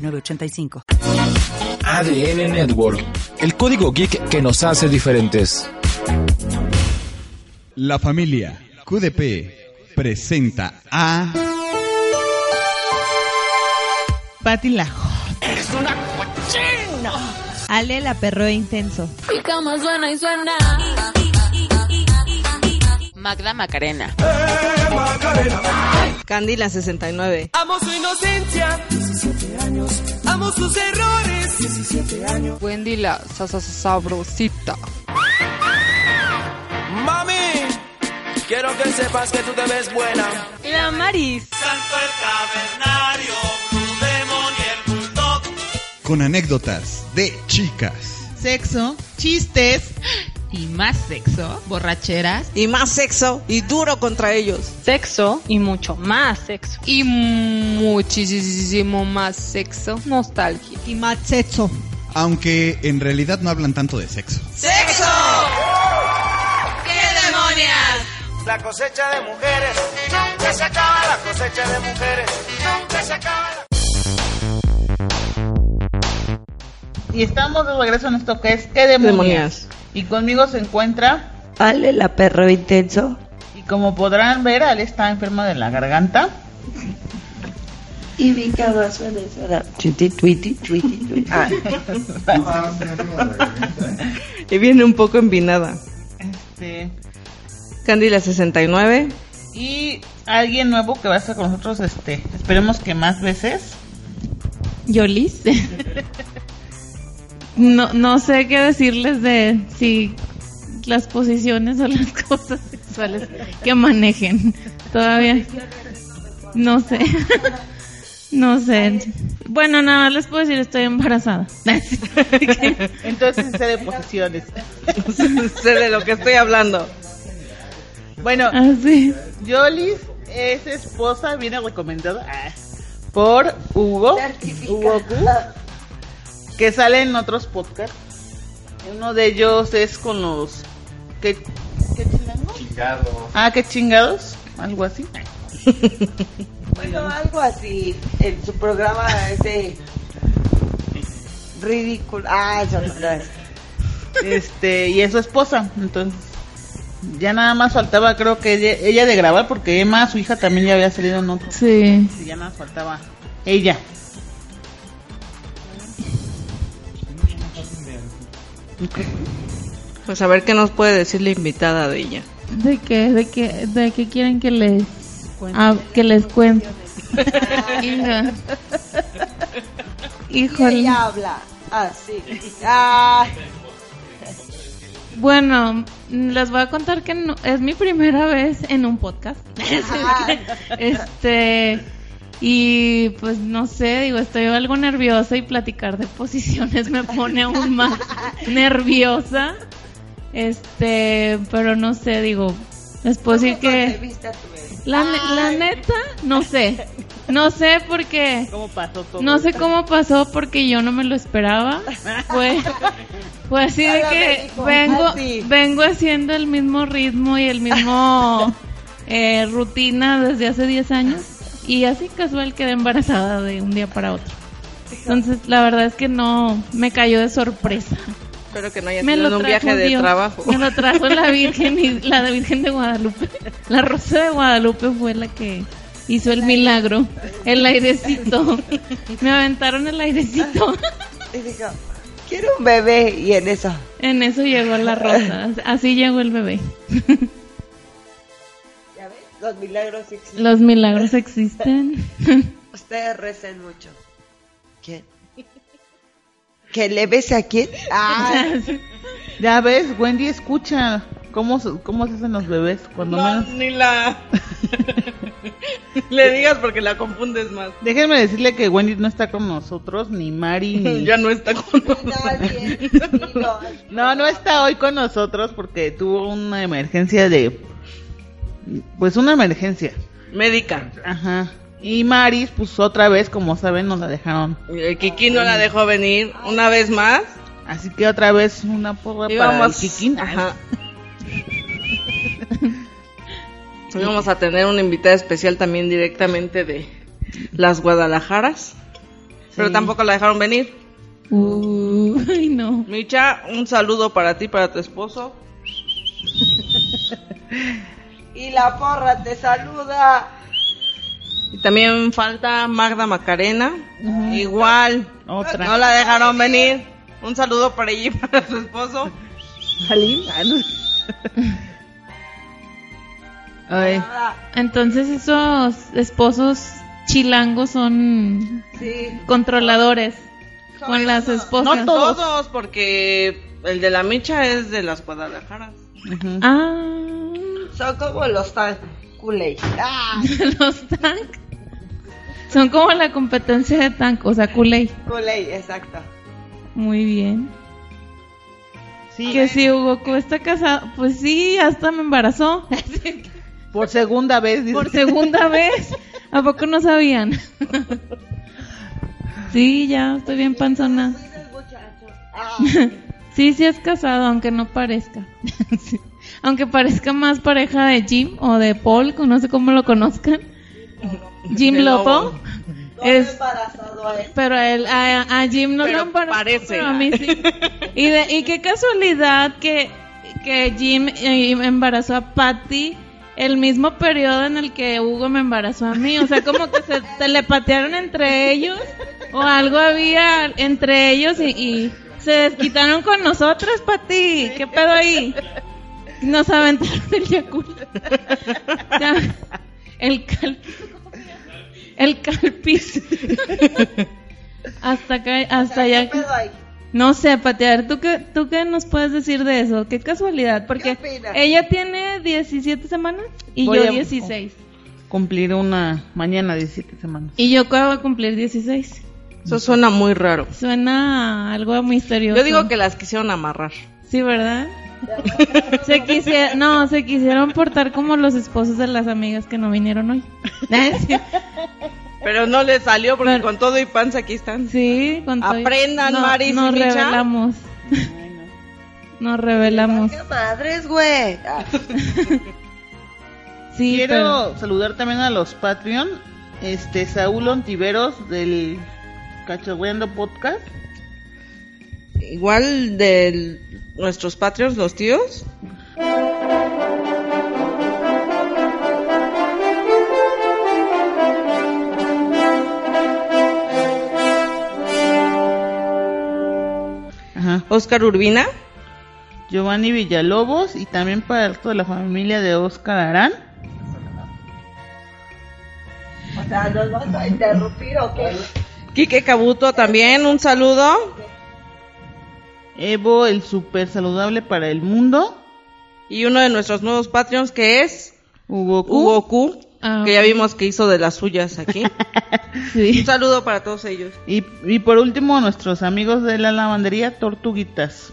906985. ADN Network, el código geek que nos hace diferentes. La familia QDP presenta a Pati la. ¡Es una cochina! Ale la perro intenso. Mi cama suena y suena. Magda Macarena. ¡Eh, Macarena! Candy la 69. Amo su inocencia. 17 años. Amo sus errores. 17 años. Wendy la sabrosita. Mami, quiero que sepas que tú te ves buena. La Maris. Santo el cavernario, Blue Demon y el Bulldog. con anécdotas de chicas. Sexo, chistes Y más sexo, borracheras y más sexo y duro contra ellos. sexo y mucho más sexo. Y muchísimo más sexo. Nostalgia. Y más sexo. Aunque en realidad no hablan tanto de sexo. ¡Sexo! ¡Qué demonias! La cosecha de mujeres, nunca se acaba la cosecha de mujeres, nunca se acaba la... Y estamos de regreso en esto que es ¿Qué demonios? Y conmigo se encuentra, Ale, la perro intenso. y como podrán ver, Ale está enferma de la garganta. Y mi y suena. Twitty, twitty, twitty, twitty. Ah, Y viene un poco envinada. este, Candy la 69. y alguien nuevo que va a estar con nosotros, este, esperemos que más veces. Yolis. no, no sé qué decirles de si las posiciones o las cosas sexuales que manejen. Todavía no sé. No sé. Bueno, nada más les puedo decir estoy embarazada. Entonces sé de posiciones. sé de lo que estoy hablando. Bueno, Así. Yolis es esposa, viene recomendada ah, por Hugo, Hugo Q, que sale en otros podcasts. Uno de ellos es con los... ¿Qué, qué chingangos? Ah, qué chingados, algo así. Bueno, algo así. En su programa ese. Ridículo. Ah, eso no es. Este, y es su esposa, entonces ya nada más faltaba creo que ella, ella de grabar porque Emma, su hija, también ya había salido en otro. Sí. Y ya nada más faltaba ella. Pues a ver qué nos puede decir la invitada de ella. ¿De qué? ¿De qué, de qué quieren que les ah, que les cuente? Hija. Híjole. Ella habla así. Ah, Bueno, les voy a contar que no- es mi primera vez en un podcast. este y pues no sé, digo, estoy algo nerviosa y platicar de posiciones me pone aún más nerviosa. Este, pero no sé, digo, les puedo decir ¿cómo que la, la neta no sé. No sé porque ¿Cómo pasó todo? no sé cómo pasó porque yo no me lo esperaba. Fue, fue así de que vengo, vengo haciendo el mismo ritmo y el mismo eh, rutina desde hace 10 años y así casual quedé embarazada de un día para otro. Entonces la verdad es que no me cayó de sorpresa. Espero que no haya sido un viaje de Dios. trabajo. Me lo trajo la Virgen y la Virgen de Guadalupe. La Rosa de Guadalupe fue la que hizo el milagro. El airecito. Me aventaron el airecito. Y dijo, quiero un bebé. Y en eso. En eso llegó la rosa. Así llegó el bebé. Los milagros existen. Los milagros existen. Ustedes recen mucho. ¿Quién? ¿Que le bese a quién? Ah, Ya ves, Wendy escucha cómo, se- cómo se hacen los bebés cuando No, menos. ni la. Le digas porque la confundes más. Déjenme decirle que Wendy no está con nosotros, ni Mari, ni... Ya no está con nosotros. No, no está hoy con nosotros porque tuvo una emergencia de... Pues una emergencia. Médica. Ajá. Y Maris, pues otra vez, como saben, nos la dejaron. El Kiki no la dejó venir una vez más. Así que otra vez una porra para el vamos- Kikín. Ajá. A tener una invitada especial también directamente de las Guadalajaras. Pero tampoco la dejaron venir. Uh, ay, no. Micha, un saludo para ti, para tu esposo. Y la porra te saluda. Y también falta Magda Macarena. Igual. Otra. No la dejaron venir. Un saludo para ella y para su esposo. Jalín. Ah. Ay, Entonces esos esposos chilangos son Sí. controladores con las esposas. No todos. Todos, porque el de la Micha es de las Guadalajaras. Ah, Son como los tan Kool-Aid. Ah, los tank. Son como la competencia de tank, o sea, Kool-Aid. Kool-Aid, exacto. Muy bien. Sí, Que si Hugo está casado, pues sí, hasta me embarazó. por segunda vez. dice. Por segunda vez. ¿A poco no sabían? Sí, ya, estoy bien panzona. Sí, sí es casado, aunque no parezca. Sí. Aunque parezca más pareja de Jim o de Paul, no sé cómo lo conozcan. Jim Lopo. Lobo. Es, embarazado a él. pero a, él, a, a Jim no lo embarazó, parece. pero a mí sí. Y, de, y qué casualidad que, que Jim eh, embarazó a Patty el mismo periodo en el que Hugo me embarazó a mí. O sea, como que se telepatearon entre ellos o algo había entre ellos y, y se desquitaron con nosotros, Patty. ¿Qué pedo ahí? Nos aventaron el Yakult. Ya, El cal... El calpis. hasta acá, hasta ¿Qué allá. pedo hay? No sé, Patear, ¿tú qué, ¿tú qué nos puedes decir de eso? Qué casualidad, porque ¿Qué ella tiene 17 semanas y Voy yo a- 16. Cumplir una mañana 17 semanas. Y yo acabo de cumplir 16. Eso suena muy raro. Suena algo misterioso. Yo digo que las quisieron amarrar. Sí, ¿verdad? se quisieron, no, se quisieron portar como los esposos de las amigas que no vinieron hoy. Pero no les salió porque Pero- con todo y panza aquí están. Sí, con todo y- Aprendan, no, Maris y Nos Micha. revelamos. Nos revelamos. ¿Qué madres, güey? Ah, Sí, Quiero pero- saludar también a los Patreon. Este, Saúl Ontiveros del Cachagüeando Podcast. Igual de nuestros patrios, los tíos. Ajá. Oscar Urbina. Giovanni Villalobos y también para toda la familia de Oscar Arán. O sea, ¿nos vas a interrumpir o qué? Quique Cabuto también, un saludo. Evo, el super saludable para el mundo. Y uno de nuestros nuevos Patreons que es Hugo Q. Hugo Q, Ah, que ya vimos que hizo de las suyas aquí. sí. Un saludo para todos ellos. Y, y por último, nuestros amigos de la lavandería Tortuguitas.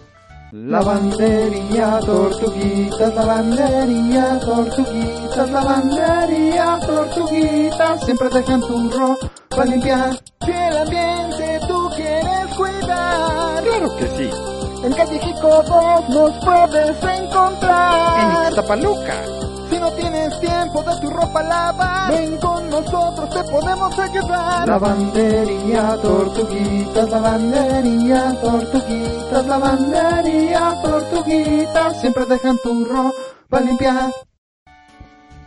Lavandería, tortuguitas, lavandería, tortuguitas, lavandería, tortuguitas, siempre dejan tu ropa limpia. Si el ambiente tú quieres cuidar, claro que sí. En calle Jico 2 nos puedes encontrar. En Ixtapaluca. Si no tienes tiempo de tu ropa lavar, ven con nosotros, te podemos ayudar. Lavandería, tortuguitas, lavandería, tortuguitas, lavandería, tortuguitas, siempre dejan tu ropa limpia.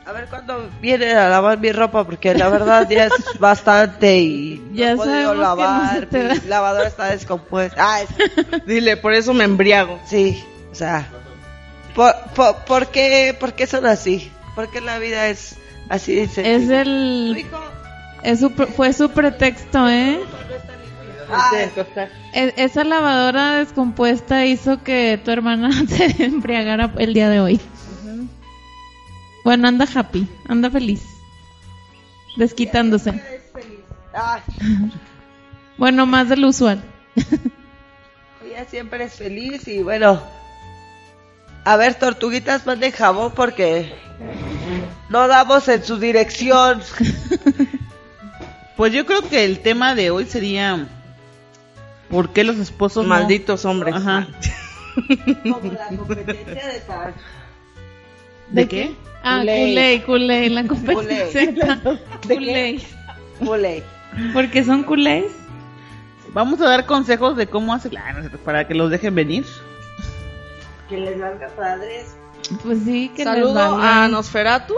A ver cuándo viene a lavar mi ropa, porque la verdad ya es bastante y Ya no no lavar. mi lavadora está descompuesta. Ah, es- Dile, por eso me embriago. sí, o sea, ¿por, por, por qué, ¿por qué son así? ¿Por qué la vida es así? de Es el. Es su, fue su pretexto, ¿eh? ah, E- esa lavadora descompuesta hizo que tu hermana se embriagara el día de hoy. Bueno, anda happy, anda feliz. Desquitándose. Bueno, más de lo usual. ella siempre es feliz y bueno. A ver, tortuguitas, manden jabón porque no damos en su dirección. Pues yo creo que el tema de hoy sería ¿Por qué los esposos no? Malditos hombres. Ajá. Como la competencia de tal. ¿De qué? Ah, culé, culé, la competencia. Culé. Culé. Porque son culés. Vamos a dar consejos de cómo hacer para que los dejen venir. Que les valga padres. Pues sí, que les Saludo valga. a Nosferatu.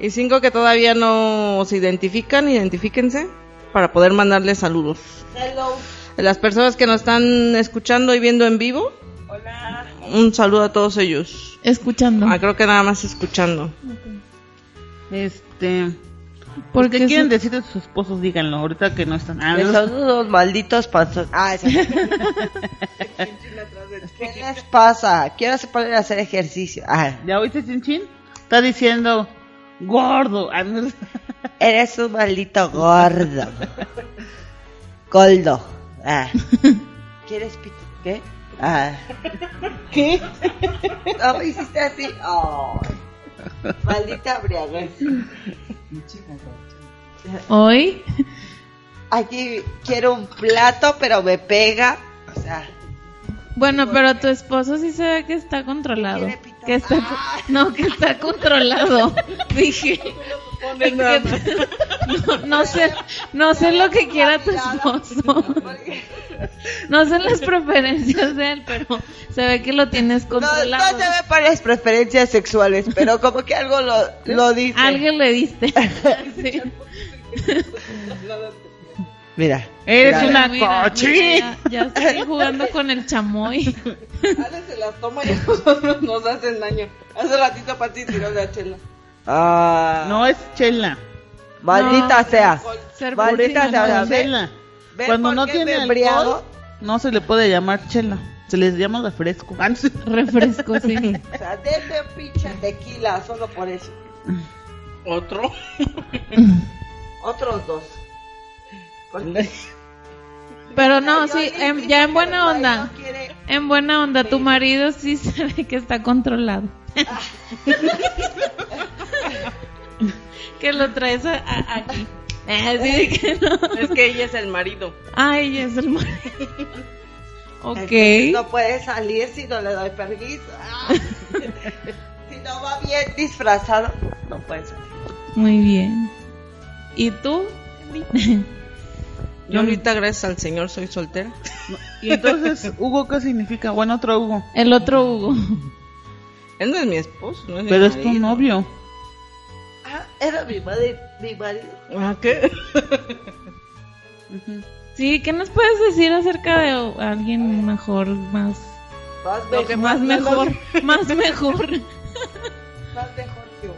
Y cinco que todavía no se identifican, identifíquense para poder mandarles saludos. Hello. Las personas que nos están escuchando y viendo en vivo, Hola. un saludo a todos ellos. Escuchando. Ah, creo que nada más escuchando. Este. Porque ¿Qué quieren decir de sus esposos? Díganlo, ahorita que no están. Ah, no. son unos malditos panzos. Ah, esa. ¿Qué les pasa? Quiero se poner a hacer ejercicio. Ah, ¿Ya oíste, Chinchín? Está diciendo gordo. Ah, eres un maldito gordo. Goldo. Ah. ¿Quieres pito? ¿Qué? Ah. ¿Qué? No hiciste así. Oh. Maldita briaguez. Hoy, Aquí quiero un plato, pero me pega. O sea, bueno, pero tu esposo sí se ve que está controlado. Que está, co- no, que está controlado. Dije. que- no, no sé, no sé lo que quiera tu esposo. No sé las preferencias de él, pero se ve que lo tienes no, no controlado. se ve varias preferencias sexuales, pero como que algo lo, lo dice. Alguien le diste. Sí. Mira. Eres mira. una Mira, cochina. mira, Ya, ya estoy jugando con el chamoy. Ale se las toma y a nosotros nos hacen daño. Hace ratito Pati tiró la chela. Ah, No es chela. maldita No, sea. Ser Maldita sea. no. Chela. ¿ven Cuando no tiene alcohol, no se le puede llamar chela. Se les llama refresco. Refresco, sí. O sea, un pinche tequila, solo por eso. Otro. Otros dos. Porque Pero no, sí, en- ya en buena onda. quiere- En buena onda, tu marido sí se ve que está controlado. que lo traes a- a- aquí. Así de que no. Es que ella es el marido. Ay, es el marido. Ok. Entonces no puede salir si no le doy permiso. Ah. si no va bien disfrazado, no puede salir. Muy bien. ¿Y tú? Yo ahorita, gracias al Señor, soy soltera. Y entonces, Hugo, ¿qué significa? Bueno, otro Hugo. El otro Hugo. Él no es mi esposo, no es mi Pero es tu novio. Ah, era mi madre, mi marido. ¿Ah, qué? Sí, ¿qué nos puedes decir acerca de alguien mejor, más, Más, Lo me- que más mejor, más mejor? más mejor que yo.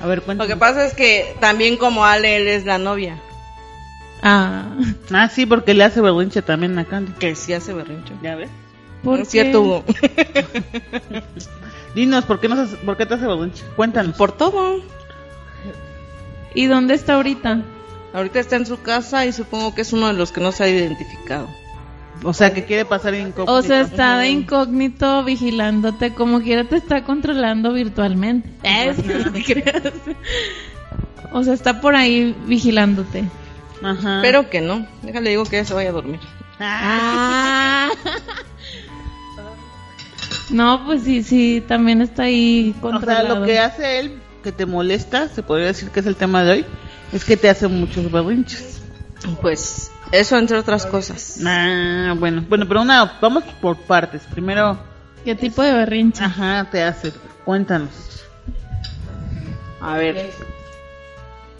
A ver, Lo cuéntame. que pasa es que también como Ale, él es la novia. Ah, Ah, sí, porque le hace berrinche también a Candy. Que sí hace berrinche. ¿Ya ves? ¿por qué? cierto, Hugo. Dinos, ¿por qué, no se- ¿por qué te hace berrinche? Cuéntanos. Por todo. ¿Y dónde está ahorita? Ahorita está en su casa y supongo que es uno de los que no se ha identificado. O sea, que quiere pasar incógnito. O sea, está de incógnito vigilándote, como quiera te está controlando virtualmente. Es, no te creas. O sea, está por ahí vigilándote. Ajá. Pero que no. Déjale, digo que ella se vaya a dormir. Ah. No, pues sí, sí, también está ahí O sea, controlado. lo que hace él que te molesta, se podría decir que es el tema de hoy, es que te hace muchos berrinches. Pues eso entre otras cosas. Ah, bueno. Bueno, pero una, vamos por partes. Primero, ¿Qué tipo de berrinche? ajá, te hace. Cuéntanos. A ver,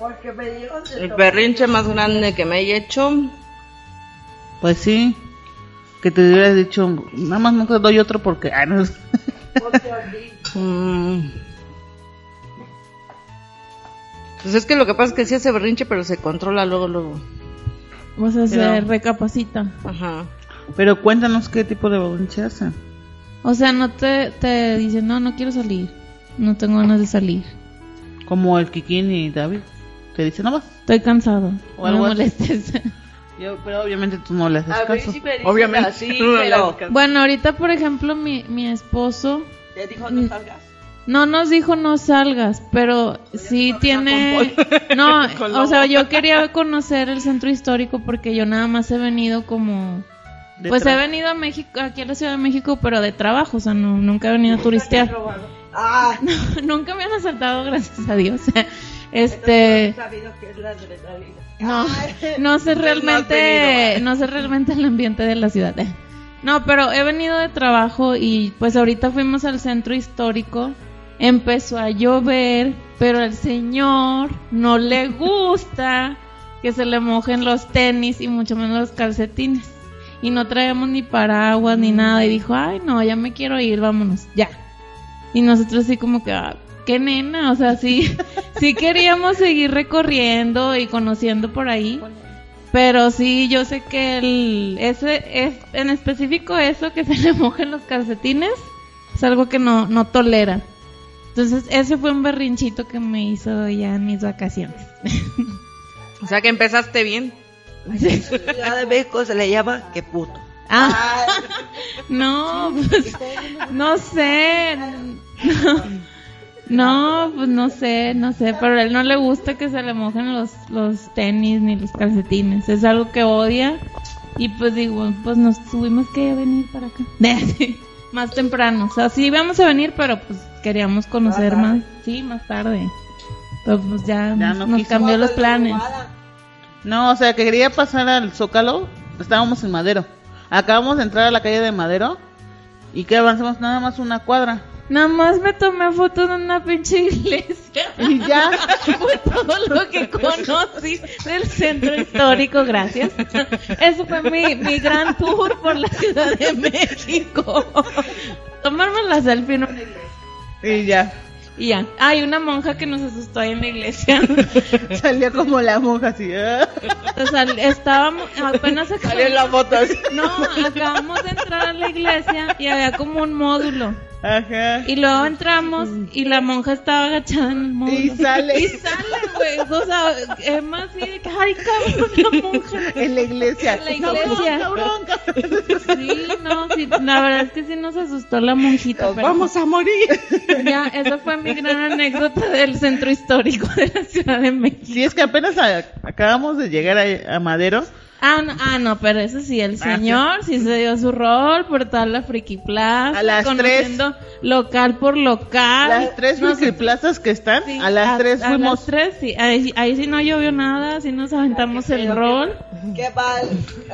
Porque me dieron de el berrinche más grande que me he hecho. Pues sí, que te hubieras dicho, nada más no te doy otro porque... Ah, no. Mm, Pues es que lo que pasa es que sí hace berrinche, pero se controla luego, luego. O sea, se Pero- recapacita. Ajá. Pero cuéntanos qué tipo de berrinche hace. O sea, no te, te dice, no, no quiero salir. No tengo ganas de salir. Como el Kikín y David. Te dice nomás. Estoy cansado. O No algo molestes. Yo, pero obviamente tú no le haces A caso. dices Obviamente. No pero. Bueno, ahorita, por ejemplo, mi, mi esposo te dijo no salgas. no nos dijo no salgas, pero sí tiene... No, o sea, yo quería conocer el centro histórico porque yo nada más he venido como... De Pues he venido a México, aquí a la Ciudad de México, pero de trabajo, o sea, no, nunca he venido a turistear. Ah, nunca me han asaltado, gracias a Dios. Este... no adrenalina. No, sé realmente, no sé realmente el ambiente de la ciudad. No, pero he venido de trabajo y pues ahorita fuimos al centro histórico. Empezó a llover, pero al señor no le gusta que se le mojen los tenis y mucho menos los calcetines. Y no traíamos ni paraguas ni nada. Y dijo, ay no, ya me quiero ir, vámonos, ya. Y nosotros así como que, ah, qué nena, o sea, sí, sí queríamos seguir recorriendo y conociendo por ahí. Pero sí, yo sé que el, ese es, en específico eso, que se le mojen los calcetines, es algo que no, no tolera. Entonces, ese fue un berrinchito que me hizo ya en mis vacaciones. O sea que empezaste bien. Ciudad de México se le llama que puto. Ah, no, pues, no sé. No, pues no sé, no sé, pero a él no le gusta que se le mojen los, los tenis ni los calcetines. Es algo que odia. Y pues digo, pues nos tuvimos que venir para acá. más temprano. O sea, sí íbamos a venir, pero pues queríamos conocer más. Sí, más tarde. Pero pues ya, no nos cambió los planes. No, o sea, que quería pasar al Zócalo. Estábamos en Madero. Acabamos de entrar a la calle de Madero. Y que avanzamos nada más una cuadra. Nada más me tomé fotos en una pinche iglesia. Y ya. fue todo lo que conocí del centro histórico, gracias. Eso fue mi, mi gran tour por la Ciudad de México. Tomarme la selfie en una iglesia. Y ya. Y ya. Hay una monja que nos asustó ahí en la iglesia. Salió como la monja así. ¿eh? O sea, estábamos, apenas Salió en la foto así. No, acabamos de entrar a la iglesia y había como un módulo. Ajá. Y luego entramos y la monja estaba agachada en el módulo. Y sale. Y sale, güey. O sea, es más así de que, ay, cabrón, la monja. En la iglesia. En la iglesia. Cabrón, cabrón, cabrón. Sí, no, sí, la verdad es que sí nos asustó la monjita. Nos pero vamos a morir. Ya, esa fue mi gran anécdota del centro histórico de la Ciudad de México. Sí, es que apenas a- acabamos de llegar a, a Madero. Ah no, ah, no, pero eso sí, el señor sí se dio su rol por toda la Friki Plaza, A las conociendo local por local. Las tres Nos- plazas que están, sí, a las tres a fuimos. las tres, sí, ahí, ahí sí no llovió nada, sí nos aventamos el rol. Qué mal,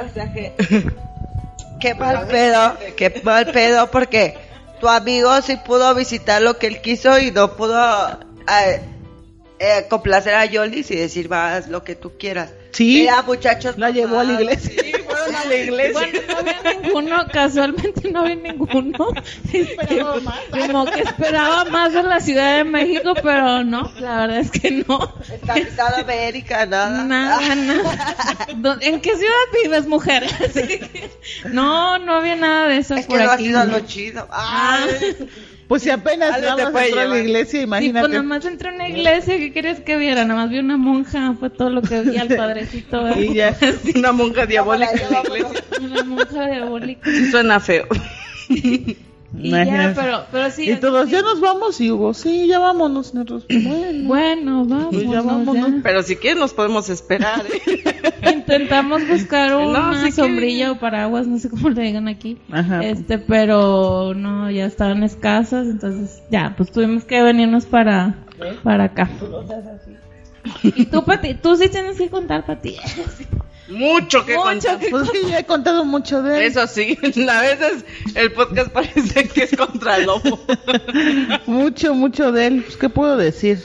o sea que. Qué mal pedo, qué mal pedo, porque tu amigo sí pudo visitar lo que él quiso y no pudo eh, eh, complacer a Yolis y decir, vas lo que tú quieras. Sí. Mira, muchachos. La llevó a la pasados, iglesia. Sí, fueron a la iglesia. Bueno, no había ninguno, casualmente no había ninguno. Esperaba más. Como que esperaba más de la Ciudad de México, pero no, la verdad es que no. El Capitán América, nada. Nada, nada. ¿Dó- ¿En qué ciudad vives, mujer? Así que- No, no había nada de eso Es que por no ha aquí. sido lo chido. Ah, Pues si apenas Algo nada más entró a la iglesia, sí, pues imagínate. nada más entré a una iglesia, ¿qué querías que viera? Nada más vi una monja, fue todo lo que vi al padrecito. ¿verdad? y ya. Una monja diabólica en la vámonos. iglesia. Una monja diabólica. Sí suena feo. Y ya, pero, pero sí. Y todos, ya nos vamos, y Hugo, sí, ya vámonos. Nosotros, bueno. Bueno, vamos. Pues ya vámonos. Pero si quieres nos podemos esperar. ¿eh? Intentamos buscar No, una que- sombrilla o paraguas, no sé cómo le digan aquí. Ajá. Este, pero no, ya estaban escasas, entonces ya, pues tuvimos que venirnos para, para acá. Y tú, Pati, tú sí tienes que contar, Pati. Mucho que Mucho contar. que- Pues que ya he contado mucho de él. Eso sí, a veces el podcast parece que es contra el lobo. Mucho, mucho de él. Pues, ¿qué puedo decir?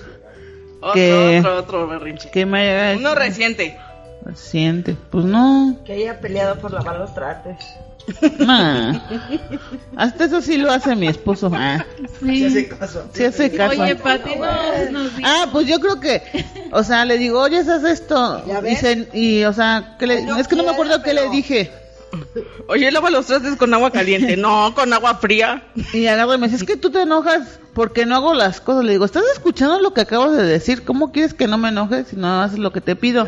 Otro, Que- otro, otro berrinche. Que me haya Uno reciente. Siente. Pues no. Que haya peleado por lavar los trastes. Nah. Hasta eso sí lo hace mi esposo. Ah, Sí. sí hace caso. Oye, Pati, no, nos dijo. Ah, pues yo creo que, o sea, le digo, oye, haz esto. ¿Ya Y, se- y, o sea, que le- No es que no me acuerdo qué le dije. Oye, lava los trastes con agua caliente. No, con agua fría. Y agarra y me dice, es que tú te enojas porque no hago las cosas. Le digo, ¿estás escuchando lo que acabo de decir? ¿Cómo quieres que no me enoje si no haces lo que te pido?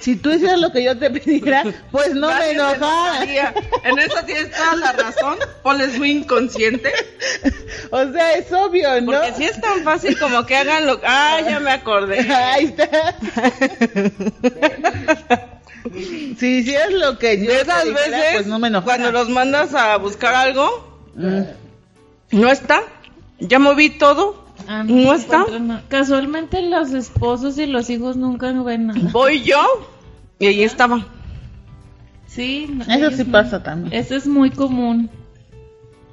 Si tú hicieras lo que yo te pidiera, pues no me. María. En eso tienes toda la razón. Paul es muy inconsciente. O sea, es obvio, ¿no? Porque si es tan fácil como que hagan lo... Ah, ya me acordé. Ahí está. Si hicieras lo que yo De esas te dijera, veces, pues no me enojara. cuando los mandas a buscar algo, Mm. no está. Ya moví todo. Ah, ¿No está? nada. Casualmente los esposos y los hijos nunca ven nada. Voy yo y ahí estaba. Sí, no, Eso sí no. pasa también. Eso es muy común.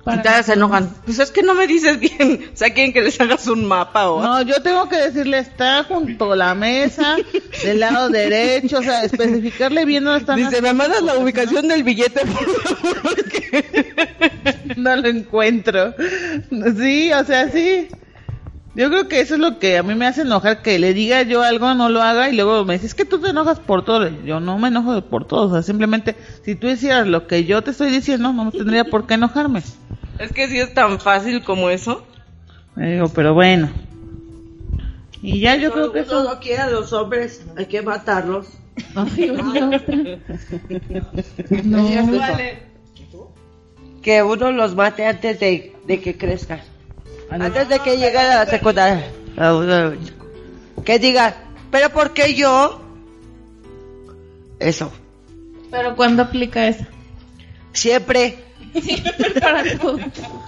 Y todavía se enojan. Pues es que no me dices bien. O sea, quieren que les hagas un mapa o No, yo tengo que decirle, está junto a la mesa, del lado derecho, o sea, especificarle bien dónde están Dice, me mandas la ubicación del billete, por favor. ¿no? No lo encuentro. Sí, o sea, sí. Yo creo que eso es lo que a mí me hace enojar, que le diga yo algo, no lo haga, y luego me dice, es que tú te enojas por todo. Yo no me enojo por todo, o sea, simplemente, si tú hicieras lo que yo te estoy diciendo, no tendría por qué enojarme. Es que si es tan fácil como eso. Le digo, pero bueno. Y ya yo creo que eso... no quiere a los hombres, hay que matarlos. Otra. No, Que uno los mate antes de, de que crezcan. Antes de que lleguen a la secundaria. Que digan, pero ¿por qué yo? Eso. pero ¿cuándo aplica eso? Siempre. Para todo.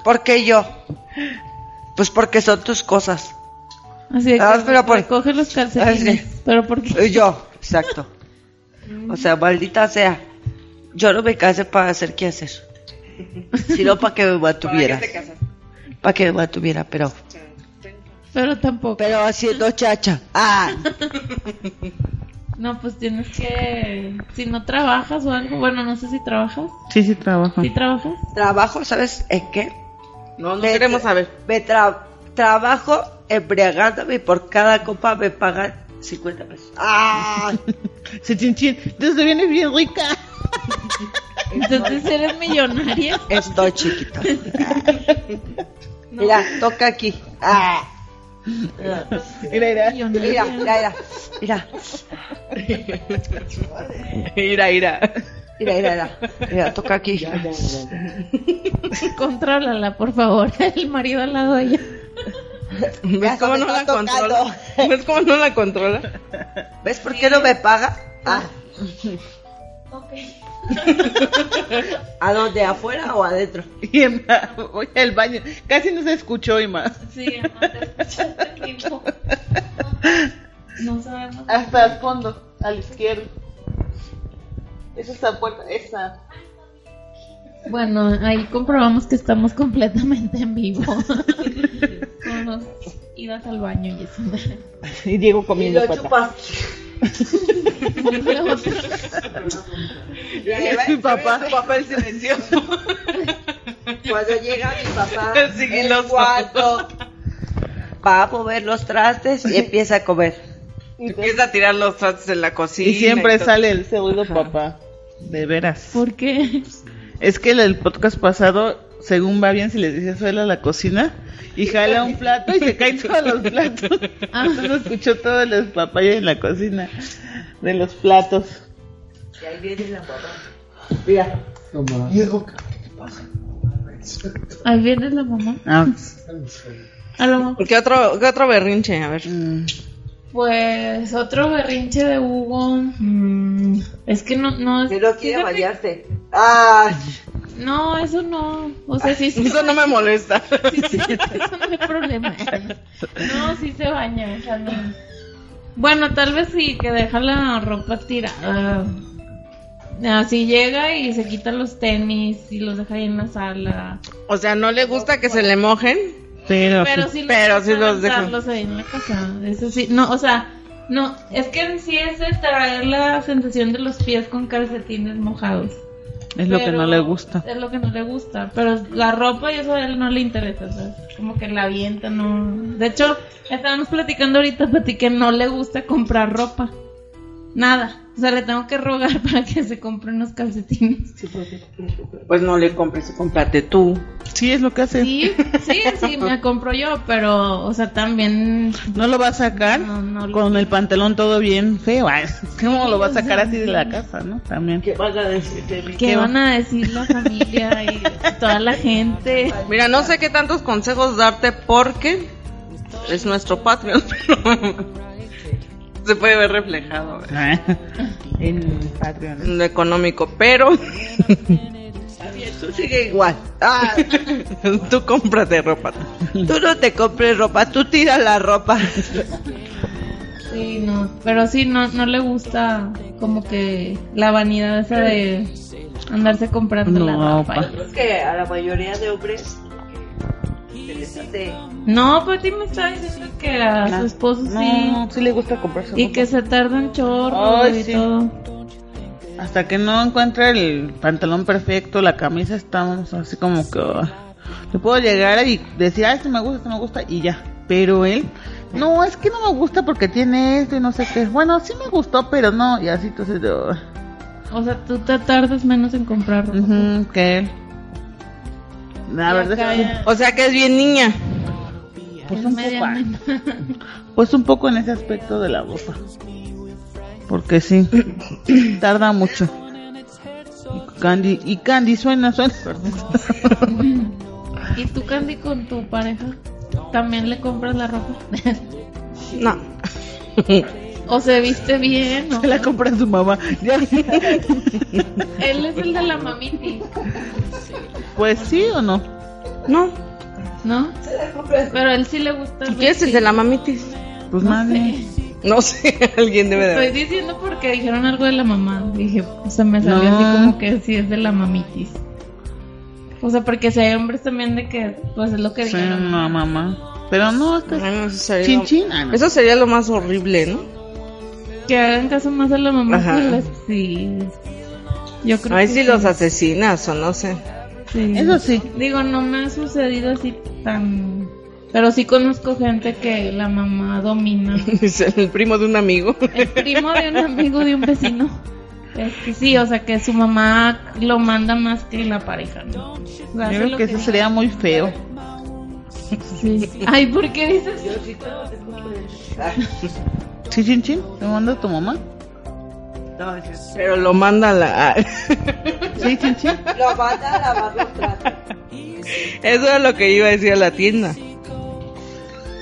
¿Por qué yo? Pues porque son tus cosas. Así de que Ah, pero por- recoge los calcetines. Ah, sí. Pero ¿por qué? Y Yo, exacto. O sea, maldita sea. Yo no me casé para hacer qué hacer. Sino para que me mantuviera. Para que me mantuviera, pero. Pero tampoco. Pero haciendo chacha. Ah. No, pues tienes que... Si no trabajas o algo... Bueno, no sé si trabajas. Sí, sí trabajo. ¿Sí trabajas? Trabajo, ¿sabes en qué? No, no Me- queremos saber. Me tra- trabajo embriagándome y por cada copa me pagan 50 pesos. ¡Ah! Sí, chin, chin. Entonces vienes bien rica. Entonces eres millonaria. Estoy chiquita. Mira, toca aquí. ¡Ah! Mira, mira. Mira, mira, mira. Mira, Ira, ira. mira, mira, mira. Mira, toca aquí. Contrólala, por favor. El marido al lado de ella. ¿Ves cómo no la controla? ¿Ves cómo no la controla? ¿Ves por qué no me paga? Ah. ¿A dónde? ¿Afuera o adentro? Y Emma, voy al baño. Casi no se escuchó, Emma. Sí, no te escuchaste tiempo. No sabemos. Hasta el fondo, a la izquierda. Esa es la puerta, esa. Bueno, ahí comprobamos que estamos completamente en vivo. Con idas al baño y eso. Y Diego Y comiendo lo pata. chupas. Es mi papá. Tu papel silencioso. Cuando llega mi papá, El el cuarto va a mover los trastes y empieza a comer. Empieza a tirar los trastes en la cocina. Y siempre sale el segundo papá. De veras. ¿Por qué? Es que el, el podcast pasado, según va bien, si les dice suela a la cocina y jala un plato y se caen todos los platos. Ah. Entonces escuchó todos los papayas en la cocina de los platos. Y ahí viene la mamá. Mira, Ahí viene la mamá. Ah, A lo mejor. ¿Qué otro, ¿Qué otro berrinche? A ver. Pues otro berrinche de Hugo. mm, es que no, no es. no quiere bañarse. ¡Ah! No, eso no. O sea, sí se Eso no me molesta. Sí, sí, eso no hay problema. No, sí se baña, o sea, no. Bueno, tal vez sí, que deja la ropa tirada. Así llega y se quita los tenis y los deja ahí en la sala. O sea, no le gusta que se le mojen. Pero, Pero sí. Pero sí los deja. dejarlos ahí en la casa. Eso sí, no, o sea, no, es que en sí es de traer la sensación de los pies con calcetines mojados. es lo que no le gusta. Es lo que no le gusta. Pero la ropa y eso a él no le interesa. o sea, es como que la avienta, no. De hecho, estábamos platicando ahorita, Pati, que no le gusta comprar ropa. Nada. O sea, le tengo que rogar para que se compre unos calcetines. Pues no le compres, cómprate tú. Sí, es lo que hace. Sí, sí, sí, me compro yo, pero, o sea, también... ¿No lo va a sacar No, no lo- con el pantalón todo bien feo? ¿Cómo lo va a sacar así de la casa, no? También. ¿Qué van a decir de mí? ¿Qué van a decir la familia y toda la gente? Mira, no sé qué tantos consejos darte porque es nuestro Patreon, pero se puede ver reflejado ¿verdad? en Patreon. en lo económico, pero Tú sigue igual. Ah, tú cómprate ropa. tú no te compres ropa, tú tiras la ropa. Sí, no, pero sí, no, no le gusta como que la vanidad esa de andarse comprando la ropa. pa. Creo que a la mayoría de hombres No, pues sí me está diciendo que a su esposo sí. No, sí le gusta comprarse Y ropa. que se tarda un chorro Ay, y sí. todo. Hasta que no encuentra el pantalón perfecto, la camisa, estamos así como que... ah, le puedo llegar y decir, ah, este me gusta, este me gusta, y ya. Pero él, no, es que no me gusta porque tiene esto y no sé qué. Bueno, sí me gustó, pero no, y así, entonces... ah, O sea, tú te tardas menos en comprar ropa. ujú, que él. La verdad es que... O sea que es bien niña. Pues es un poco. Pues un poco en ese aspecto de la ropa. Porque sí, tarda mucho. Y Candy, y Candy suena, suena. perdón. ¿Y tú, Candy, con tu pareja? ¿También le compras la ropa? No. ¿O se viste bien? ¿o? Se la compra su mamá. Él es el de la mamiti, Pues sí o no. No. ¿no? Pero a él sí le gusta. ¿Y qué es el de la mamitis? Pues No nadie. sé. No sé, alguien debe de Estoy diciendo porque dijeron algo de la mamá. Dije, se me salió No. así como que sí es de la mamitis. O sea, porque si hay hombres también de que, pues es lo que Sí, dijeron. no, mamá. Pero no, este es Ay, no, eso, sería chin lo-. Ah, no. eso sería lo más horrible, ¿no? Que hagan caso más a la mamá Ajá. que las- Sí. Yo creo Ahí que sí los asesinas o no sé. Sí. Eso sí. Digo, no me ha sucedido así tan... Pero sí conozco gente que la mamá domina. Dice el primo de un amigo. El primo de un amigo de un vecino. Este, sí, o sea que su mamá lo manda más que la pareja, ¿no? O sea, Yo creo lo que eso sería muy feo. Sí. Ay, ¿por qué dices? Sí, chin chin. ¿Te manda tu mamá? No, es- Pero lo manda a la... Sí, chin. lo manda a lavar los platos. Eso era lo que iba a decir a la tienda.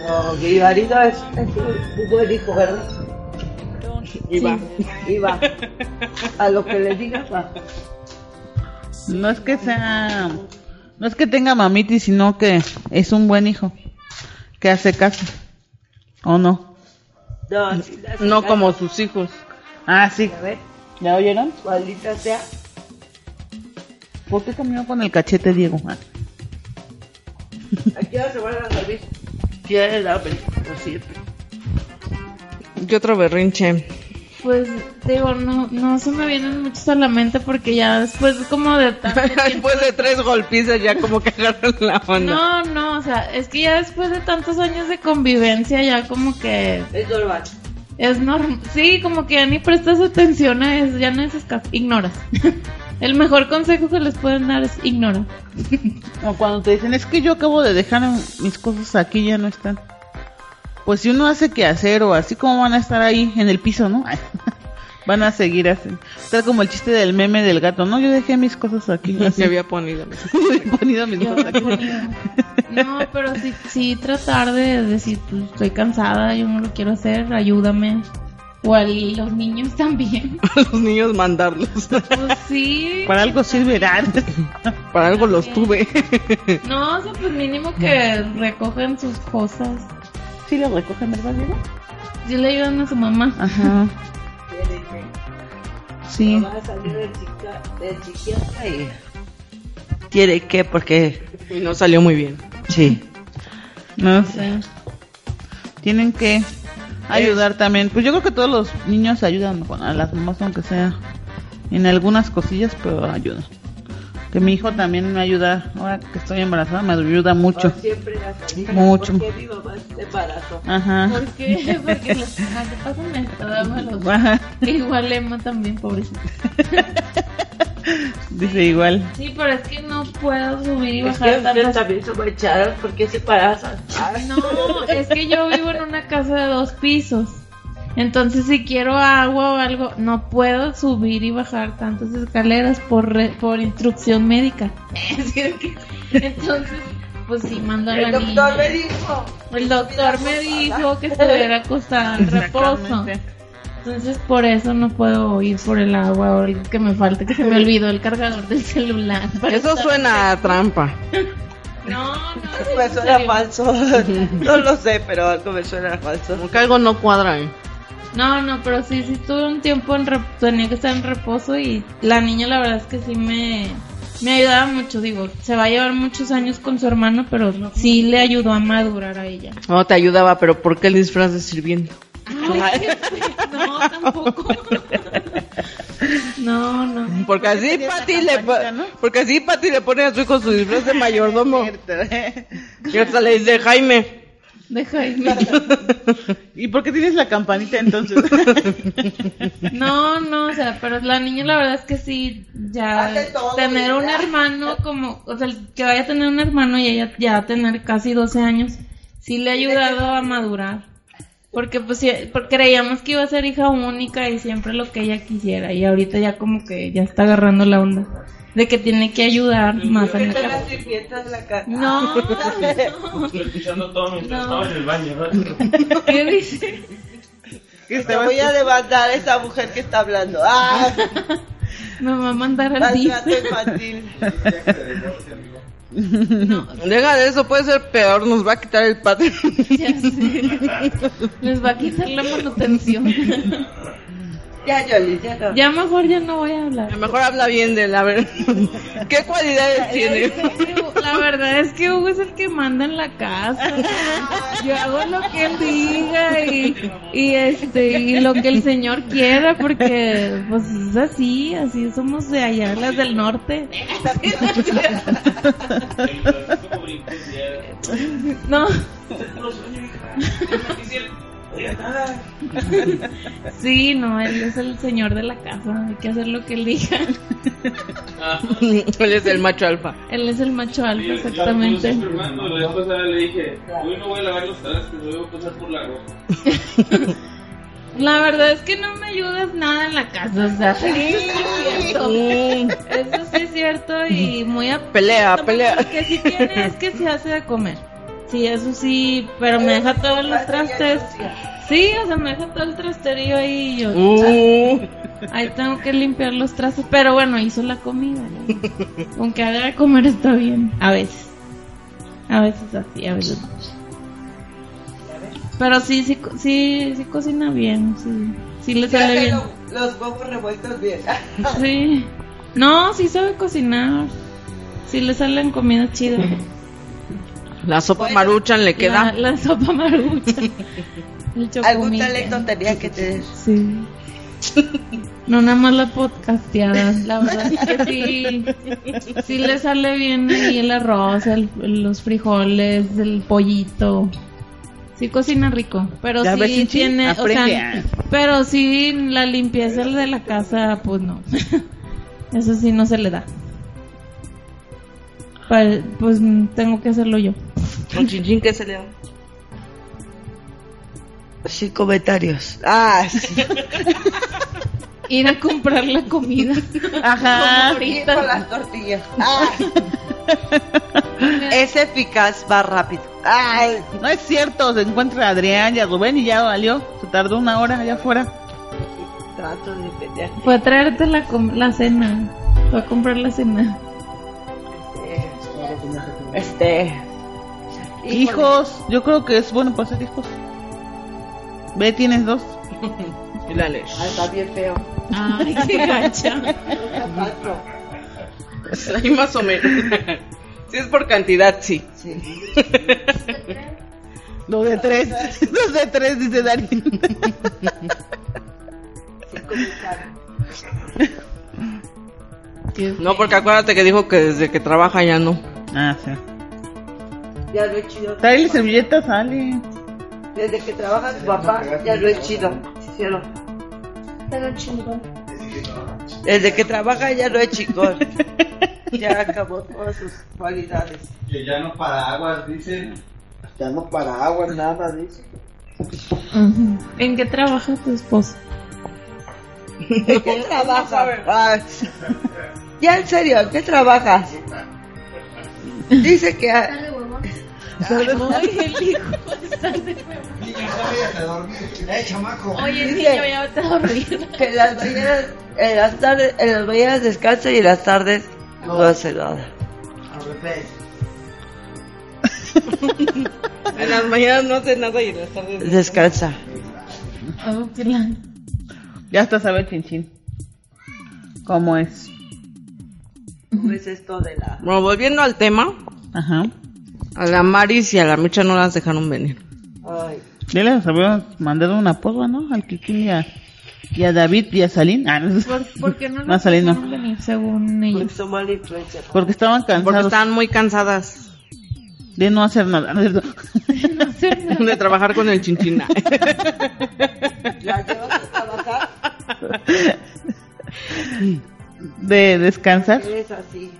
No, mi marido es, es un buen hijo, ¿verdad? Y va. Y va. A lo que le digas va. No es que sea. No es que tenga mamitis, sino que es un buen hijo. Que hace caso. ¿O no? No, sí No caso. como sus hijos. Ah, sí. A ver, ¿Ya oyeron? maldita sea. ¿Por qué comió con el cachete, Diego? Ah. Aquí ahora se van a dormir. Tiene el hambre, por siempre. ¿Qué otro berrinche? Pues digo, no, no se me vienen muchos a la mente porque ya después como de tanto. Después de tres golpizas ya como que agarran la onda. No, no, o sea, es que ya después de tantos años de convivencia ya como que Es normal. Es normal. Sí, como que ya ni prestas atención a eso, ya no es caso, ignoras. El mejor consejo que les pueden dar es ignora. O cuando te dicen, es que yo acabo de dejar mis cosas aquí, ya no están. Pues si uno hace que hacer o así como van a estar ahí en el piso, ¿no? van a seguir así. Tal como el chiste del meme del gato, ¿no? Yo dejé mis cosas aquí. Había ponido. Mis cosas aquí. No, pero sí, sí tratar de decir, pues estoy cansada, yo no lo quiero hacer, ayúdame. O a los niños también. A los niños mandarlos. Pues sí. Para algo sirve dar. Para algo los tuve. No, o sea, pues mínimo que recogen sus cosas. Sí lo recogen, ¿verdad, Diego? Sí le ayudan a su mamá. Ajá. Sí. Va a salir del, chica, del psiquiatra y... Tiene que, porque... Y no salió muy bien. Sí. No sé. Tienen que ayudar también. Pues yo creo que todos los niños ayudan con- a las mamás, aunque sea en algunas cosillas, pero ayudan. Que mi hijo también me ayuda, ahora que estoy embarazada, me ayuda mucho. Siempre la Mucho. ¿Por qué mi mamá se embarazó? Ajá. ¿Por qué? Porque los... Ah, ¿qué pasa? Ajá. Igual Emma también, pobrecita. Dice igual. Sí, pero es que no puedo subir y Es bajar que tantas... también se me echaron porque se embarazan. No, es que yo vivo en una casa de dos pisos. Entonces, si quiero agua o algo, no puedo subir y bajar tantas escaleras por, re- por instrucción médica. Entonces, pues sí, mando a la El doctor niña. me dijo. El doctor me dijo que estuviera acostada en reposo. Entonces, por eso no puedo ir por el agua ahora que me falta, que se me olvidó el cargador del celular. Eso suena a trampa. No, no, Me en suena serio. falso. No lo sé, pero algo me suena falso. Como que algo no cuadra. ¿eh? No, no, pero sí, sí tuve un tiempo en rep- tenía que estar en reposo y la niña la verdad es que sí me, me ayudaba mucho, digo, se va a llevar muchos años con su hermano, pero sí le ayudó a madurar a ella. No, te ayudaba, pero ¿por qué el disfraz de sirviendo? No, tampoco. No, no. Porque así Pati le, ¿no? porque así Pati le pone a su hijo su disfraz de mayordomo. Y hasta le dice Jaime. Deja irme. ¿Y por qué tienes la campanita entonces? No, no, o sea, pero la niña la verdad es que sí, ya tener un hermano como, o sea, que vaya a tener un hermano y ella ya tener casi 12 años, sí le ha ayudado a madurar. Porque pues sí, porque creíamos que iba a ser hija única y siempre lo que ella quisiera y ahorita ya como que ya está agarrando la onda de que tiene que ayudar más a las sirvientas de la casa. No, Estoy escuchando todo mientras No. estaba en el baño. ¿no? ¿qué dice? Que Te voy a demandar a esa mujer que está hablando. ¡Ah! Me va a mandar al infantil. Deja de eso, puede ser peor, nos va a quitar el patio. Ya sé. Les va a quitar la manutención. Ya, Yoli, ya no. Ya mejor ya no voy a hablar. Mejor habla bien de él, a ver. ¿Qué cualidades tiene? La verdad es que Hugo es el que manda en la casa. Yo hago lo que él diga y, y este y lo que el señor quiera porque pues es así, así somos de allá, las del norte. No. Sí, no, él es el señor de la casa, hay que hacer lo que él diga. Él es el macho alfa. Él es el macho alfa, exactamente. Cuando la vez pasada le dije, hoy no voy a lavar los trastes, voy a pasar por la ropa. La verdad es que no me ayudas nada en la casa, o sea, eso sí es cierto. Eso sí es cierto y muy a Pelea, No, pelea. Lo que sí tiene es que se hace de comer. Sí, eso sí, pero me deja todos los trastes. Sí, o sea, me deja todo el trasterío ahí y yo. Uh, Ahí tengo que limpiar los trastes, pero bueno, hizo la comida. ¿no? Aunque haga de comer está bien, a veces. A veces así, a veces no. Pero sí, sí, co- sí, sí cocina bien, sí. Sí le sale bien. lo- Los huevos revueltos bien. Sí. No, sí sabe cocinar. Sí le salen comida chida. la sopa maruchan le queda. La, la sopa marucha. El Algún talento tenía que tener. Sí. No nada más la podcasteada, la verdad es que sí, sí le sale bien ahí el arroz, el- los frijoles, el pollito. Sí cocina rico, pero Ya ves, sí Chinchi, tiene, o sea, pero sí la limpieza de la casa, pues no. Eso sí no se le da. Pa- Pues tengo que hacerlo yo. Con chinchín que se le da. Sin comentarios. Ah, sí. Ir a comprar la comida. Ajá. Como con las tortillas. Ah. Es eficaz, va rápido. Ay, No es cierto, se encuentra Adrián y a Rubén y ya valió. Se tardó una hora allá afuera. trato de pelear. Fue a traerte la, com- la cena. Fue a comprar la cena. Este. Hijos, yo creo que es bueno para ser hijos. Ve, tienes dos. Y la. Ah, está bien feo. Ay, qué gacha. Cuatro. Ahí más o menos. Si es por cantidad, sí. Sí. Dos de tres. Dos de tres, dice Dani. No, porque acuérdate que dijo que desde que trabaja ya no. Ah, sí. Ya lo he chido. Trae servilleta, sale. Desde que trabaja tu papá, ya lo he chido. Cielo. Desde que trabaja ya lo he chingón. ya acabó todas sus cualidades. Que ya no para aguas, dice. Ya no para aguas, nada, dice. ¿En qué trabaja tu esposo? ¿En qué trabaja? Ah, ya en serio, ¿en qué trabajas? Dice que... Ay, el hijo de ¡Eh, chamaco! Oye, niño, ya que en las mañanas, en las tardes, en las mañanas descansa y en las tardes no, hace nada. En las mañanas no hace nada y en las tardes. Descansa. Oh, Ya hasta sabe chinchín. ¿Cómo es? Pues esto de la... Bueno, volviendo al tema, Ajá. A la Maris y a la Micha no las dejaron venir. Ay, Ya les había mandado una porra, ¿no? Al Kikín y a, y a David y a Salín. Ah, no. ¿Por, por qué no No, Salín no. dejaron venir según ellos? porque. Porque estaban Porque cansados estaban muy cansadas de no hacer nada. ¿no es cierto? No sé nada. de trabajar con el chinchina. ¿La llevas a trabajar? De descansar. Es así.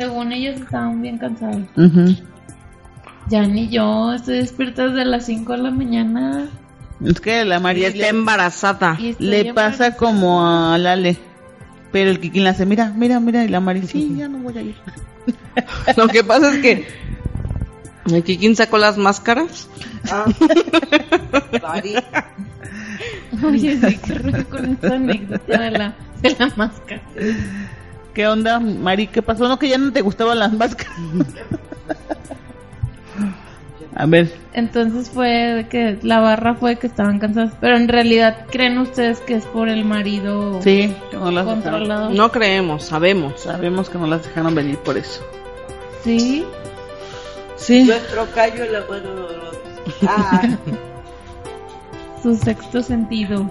Según ellos estaban bien cansados. Ujú. Ya ni yo, estoy despierta desde las 5 de la mañana. Es que la María Está le, embarazada. Le pasa como a Lale. Pero el Kikín le hace, mira, mira, mira. Y la María, sí, ya no voy a ir. Lo que pasa es que el Kikín sacó las máscaras. Ah. Oye, sí, qué con esta anécdota de la, de la máscara. ¿Qué onda, Mari? ¿Qué pasó? No, que ya no te gustaban las máscaras. a ver, Entonces fue de que la barra fue que estaban cansados. Pero en realidad, ¿creen ustedes que es por el marido sí, que no las dejaron. controlado? No creemos, sabemos. Sabemos que no las dejaron venir por eso. Sí. Sí. nuestro callo en la mano dolorosa. Ah, Su sexto sentido.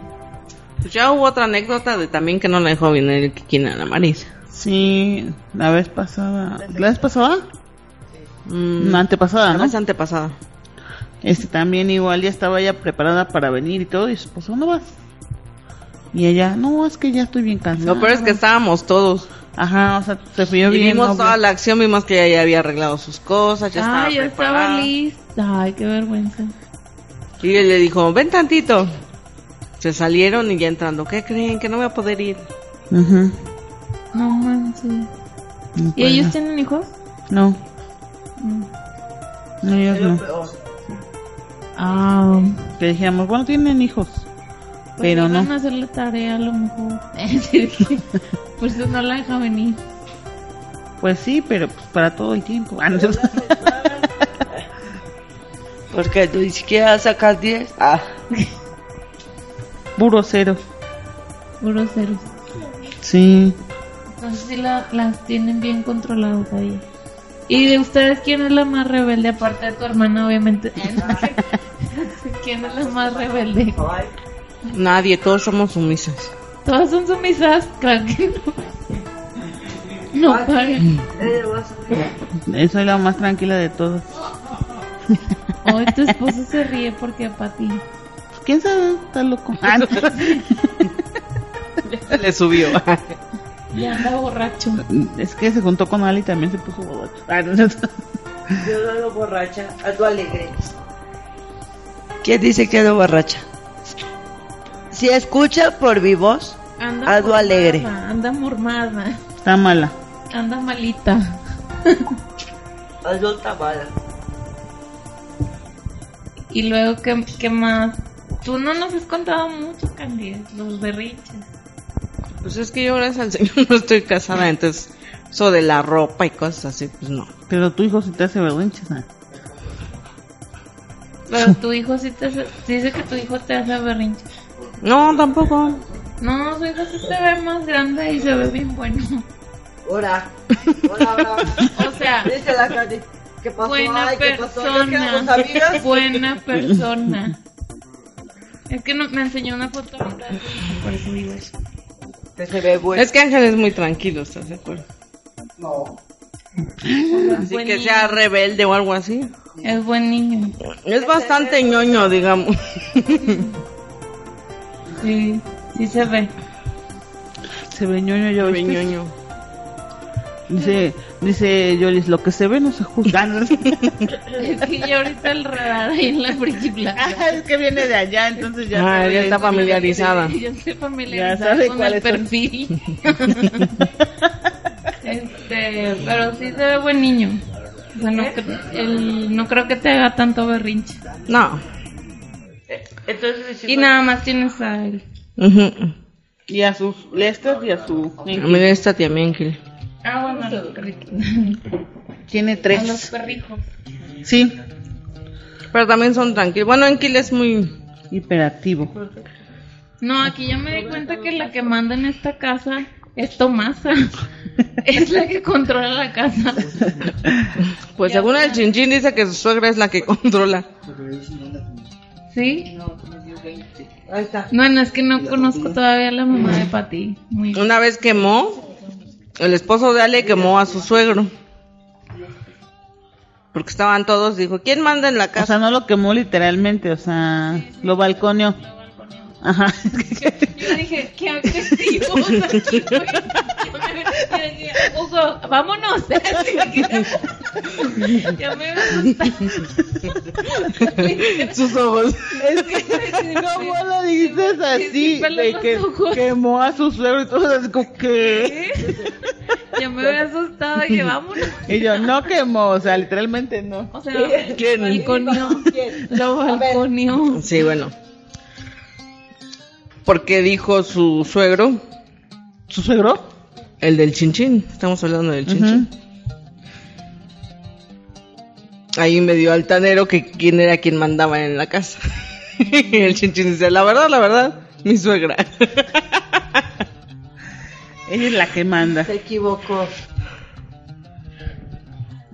Pues ya hubo otra anécdota de también que no la dejó venir el Kikín a la Maris. Sí, la vez pasada. ¿La vez pasada? Mm, No, antepasada, la ¿no? vez antepasada. Este también igual ya estaba ya preparada para venir y todo. Y su esposo, ¿dónde vas? Y ella, no, es que ya estoy bien cansada. Lo peor es que estábamos todos. Ajá, o sea, se fue bien. vimos toda la acción, vimos que ella ya había arreglado sus cosas, ya estaba Ay, yo estaba lista. Ay, qué vergüenza. Y él le dijo, ven tantito. Se salieron y ya entrando, ¿qué creen? Que no voy a poder ir. Ujú. No manches. No ¿Y ellos tienen hijos? No, Mm. no, ellos no. peor. Ah, Que dijéramos, bueno, tienen hijos. pues Pero no. a hacer la tarea a lo mejor. Por eso no la deja venir. Pues sí, pero pues para todo el tiempo. Ah, no, Porque tú ni siquiera sacas 10. Ah, Puro cero. Puros ceros. Sí. Entonces sí la- las tienen bien controladas ahí. ¿Y de ustedes quién es la más rebelde? Aparte de tu hermana, obviamente. ¿Quién es la más rebelde? Nadie, todos somos sumisas. Todas son sumisas, claro que no. No más Eh, Soy la más tranquila de todas. Hoy tu esposo se ríe porque para ti. Pues, ¿Quién sabe? Está loco. Ah, no. Le subió. Ya anda borracho. es que se juntó con Ali y también se puso borracho. Ah, no, no. Yo no ando borracha, ando alegre. ¿Quién dice que ando borracha? Si escucha por mi voz, Anda ando alegre. Anda mormada. Está mala. Anda malita. Ando mala. Y luego, ¿qué, qué más? Tú no nos has contado mucho, Candido, los berrinches. Pues es que yo, gracias al Señor, no estoy casada, entonces eso de la ropa y cosas así, pues no. Pero tu hijo si te hace berrinches. ah. Pero tu hijo sí te hace- dice que tu hijo te hace berrinches. No, tampoco. No, su hijo sí se ve más grande y se ve bien bueno. Hola. Hola, hola. O sea, Dice la Candy. ¿Qué pasó? buena Ay, ¿qué pasó? ¿Ya quedamos persona. Buena persona. Es que no, me enseñó una foto ahorita, por eso digo eso. Se ve bueno. Es que Ángel es muy tranquilo, ¿estás de acuerdo? No. Así que sea rebelde o algo así. Es buen niño. Es bastante ñoño, digamos. Sí, sí se ve. Se ve ñoño, yo Se ve ñoño. Dice, dice Yolis, lo que se ve no se juzga. Es que ya ahorita el radar ahí en la película. Ah, es que viene de allá, entonces ya. Ah, ya está familiarizada. Ya estoy Ya familiarizada sabe con el es perfil. este, pero sí se ve buen niño. O sea, no, el- no creo que te haga tanto berrinche. No. Entonces, Y nada más tienes a él. Ujú. Y a sus Lester y a su. Mira esta tía Ángel. Ah, bueno, a los perritos. Tiene A los tres. perrijos. Sí, Pero también son tranquilos. Bueno, Ángel es muy... hiperactivo. No, aquí ya me di cuenta que la que manda en esta casa es Tomasa. es la que controla la casa. Pues según el chinchín dice que su suegra es la que controla. ¿Sí? Ahí está. Bueno, es que no conozco todavía a la mamá de Pati. Muy Una vez quemó, el esposo de Ale quemó a su suegro. Porque estaban todos, dijo, ¿quién manda en la O casa? sea, no lo quemó literalmente, o sea, lo balconeó. Ajá. Yo dije, qué agresivos aquí. Yo Hugo, vámonos. ya me asustado. Sus ojos. Es que, ¿cómo lo dices Sí, así? De que quemó a su suegro y todo, así como que... Ya me había asustado y dije, vámonos. Y yo, no quemó, o sea, literalmente no. O sea, ¿Quién? balconeó. Lo balconeó. Sí, bueno. Porque dijo su suegro, ¿Su suegro? el del chinchín. Estamos hablando del chinchín. Ahí me dio altanero que quién era quien mandaba en la casa. Y el chinchín dice, la verdad, la verdad, mi suegra. Ella es la que manda. Se equivocó.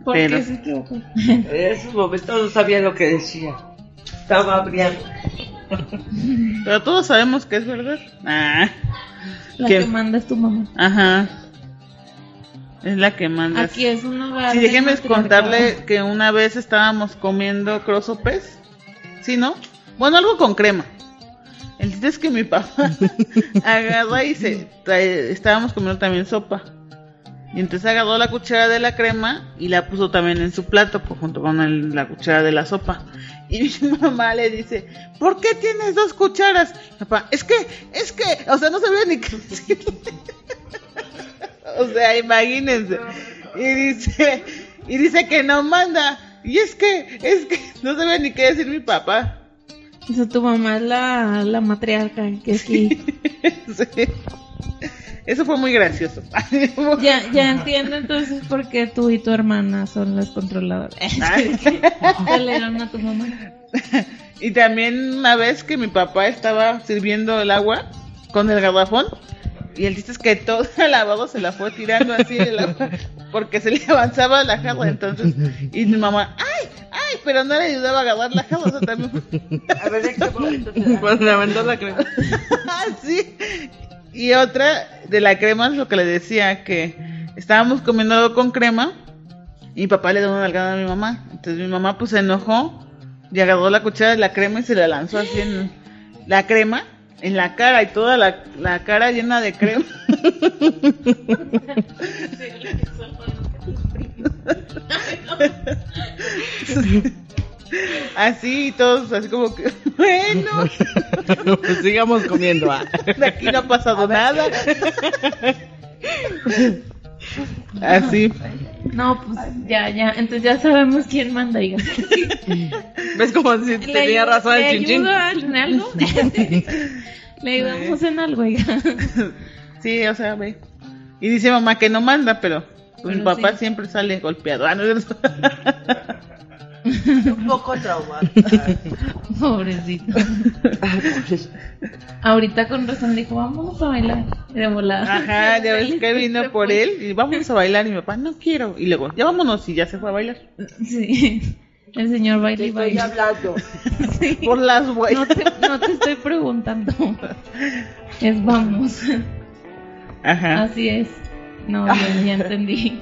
¿Por Pero- qué se equivocó? En esos momentos no sabía lo que decía. Estaba abriendo. Pero todos sabemos que es verdad. Ah, La ¿Qué? que manda es tu mamá. ajá. Es la que manda. Aquí es un lugar. Sí, déjenme contarle que una vez estábamos comiendo crosopes. ¿Sí, no? Bueno, algo con crema. El chiste es que mi papá agarra y se trae- estábamos comiendo también sopa. Y entonces agarró la cuchara de la crema y la puso también en su plato pues, junto con el- la cuchara de la sopa. Y mi mamá le dice, ¿por qué tienes dos cucharas? Papá, es que, es que, o sea, no sabía ni qué decirle. o sea, imagínense. Y dice, y dice que no manda. Y es que, es que no sabía ni qué decir mi papá. O sea, tu mamá es la, la matriarca que aquí. Sí. Eso fue muy gracioso. Ya, ya entiendo entonces por qué tú y tu hermana son las controladoras. Pelearon a tu mamá. Y también una vez que mi papá estaba sirviendo el agua con el garrafón y el chiste es que todo el lavado se la fue tirando así el agua porque se le avanzaba la jarra entonces y mi mamá, ay, ay, pero no le ayudaba a agarrar la jarra, o sea, también A ver, ¿en qué momento? Cuando la crema. sí. Y otra de la crema es lo que le decía que estábamos comiendo algo con crema y mi papá le dio una nalgada a mi mamá. Entonces mi mamá pues se enojó y agarró la cuchara de la crema y se la lanzó así en la crema en la cara y toda la, la cara llena de crema. Así y todos así como que bueno, pues sigamos comiendo. ah. de aquí no ha pasado nada. Así. No, pues ya, ya. Entonces ya sabemos quién manda, diga. ¿Ves como si tenía razón el chinchín? ¿Le ayudo en algo? Le ayudamos en algo, oiga. Sí, o sea, ve. Y dice mamá que no manda, pero pues, mi papá sí. siempre sale golpeado. Ah, no. Un poco traumática. Pobrecito. Ahorita con razón dijo, vamos a bailar. De volada. Ajá, ya ves que vino por él y vamos a bailar y mi papá no quiero. Y luego, ya vámonos y ya se fue a bailar. Sí. El señor baila Te y estoy baila. hablando. Sí. Por las No huellas. te, no te estoy preguntando. Es vamos. Ajá. Así es. No, ya, ya entendí.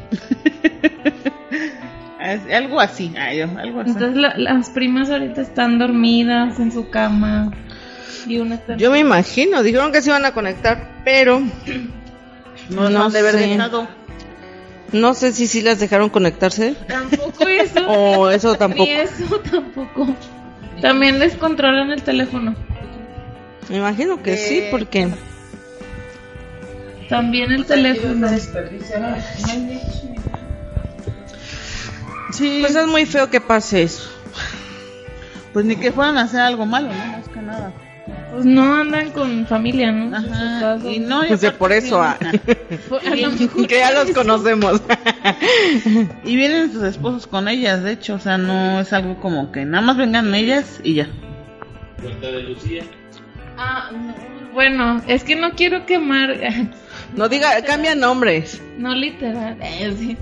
Es- algo así, ay, algo así. Entonces la- las primas ahorita están dormidas en su cama y una está... Yo me imagino, dijeron que se iban a conectar, pero no, no, de haber sé. dejado. No sé si sí las dejaron conectarse. Tampoco eso. O eso tampoco. Ni eso tampoco. También les controlan el teléfono. Me imagino que sí, porque También el teléfono. Sí. pues es muy feo que pase eso. Pues ni que fueran a hacer algo malo, ¿no? Más que nada. Pues no andan con familia, ¿no? Ajá. Y no, y Pues de por eso, ah. A lo mejor que ya los conocemos. Y vienen sus esposos con ellas, de hecho, o sea, no es algo como que nada más vengan ellas y ya. Cuenta de Lucía. Ah, no. Bueno, es que no quiero quemar. No diga, cambia nombres. No literal. eh, sí.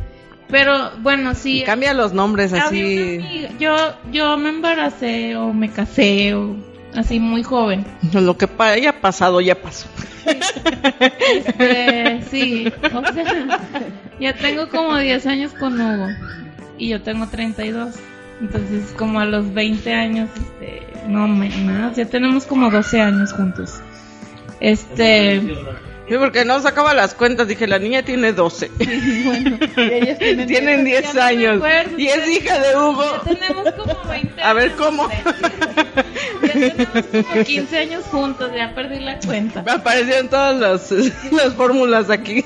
Pero bueno, sí. Cambia los nombres así. amiga- Yo, yo me embaracé o me casé o así muy joven. Lo que pa- haya pasado ya pasó. Este, sí, o sea, ya tengo como 10 años con Hugo y yo tengo 32. Entonces, como a los 20 años, este, no más, ya tenemos como 12 años juntos. Este, Sí, porque no sacaba las cuentas. Dije, la niña tiene 12. bueno, ellas tienen, Tienen 10 Ya no me años. acuerdo. Y es hija de Hugo. ya tenemos como 20 A ver cómo. Ya tenemos como 15 años juntos, ya perdí la cuenta. Me aparecieron todas las, las fórmulas aquí.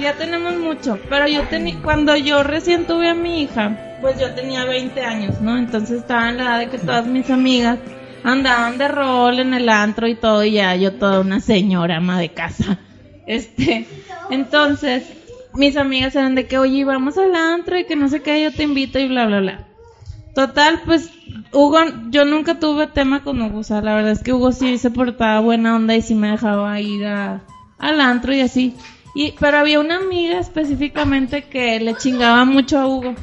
Ya tenemos mucho, pero yo tenía, cuando yo recién tuve a mi hija, pues yo tenía 20 años, ¿no? Entonces estaba en la edad de que todas mis amigas andaban de rol en el antro y todo, y ya yo toda una señora ama de casa. Este, entonces, mis amigas eran de que, oye, vamos al antro y que no sé qué, yo te invito y bla, bla, bla. Total, pues, Hugo, yo nunca tuve tema con Hugo, o sea, la verdad es que Hugo sí se portaba buena onda y sí me dejaba ir a, al antro y así. Y, pero había una amiga específicamente que le chingaba mucho a Hugo.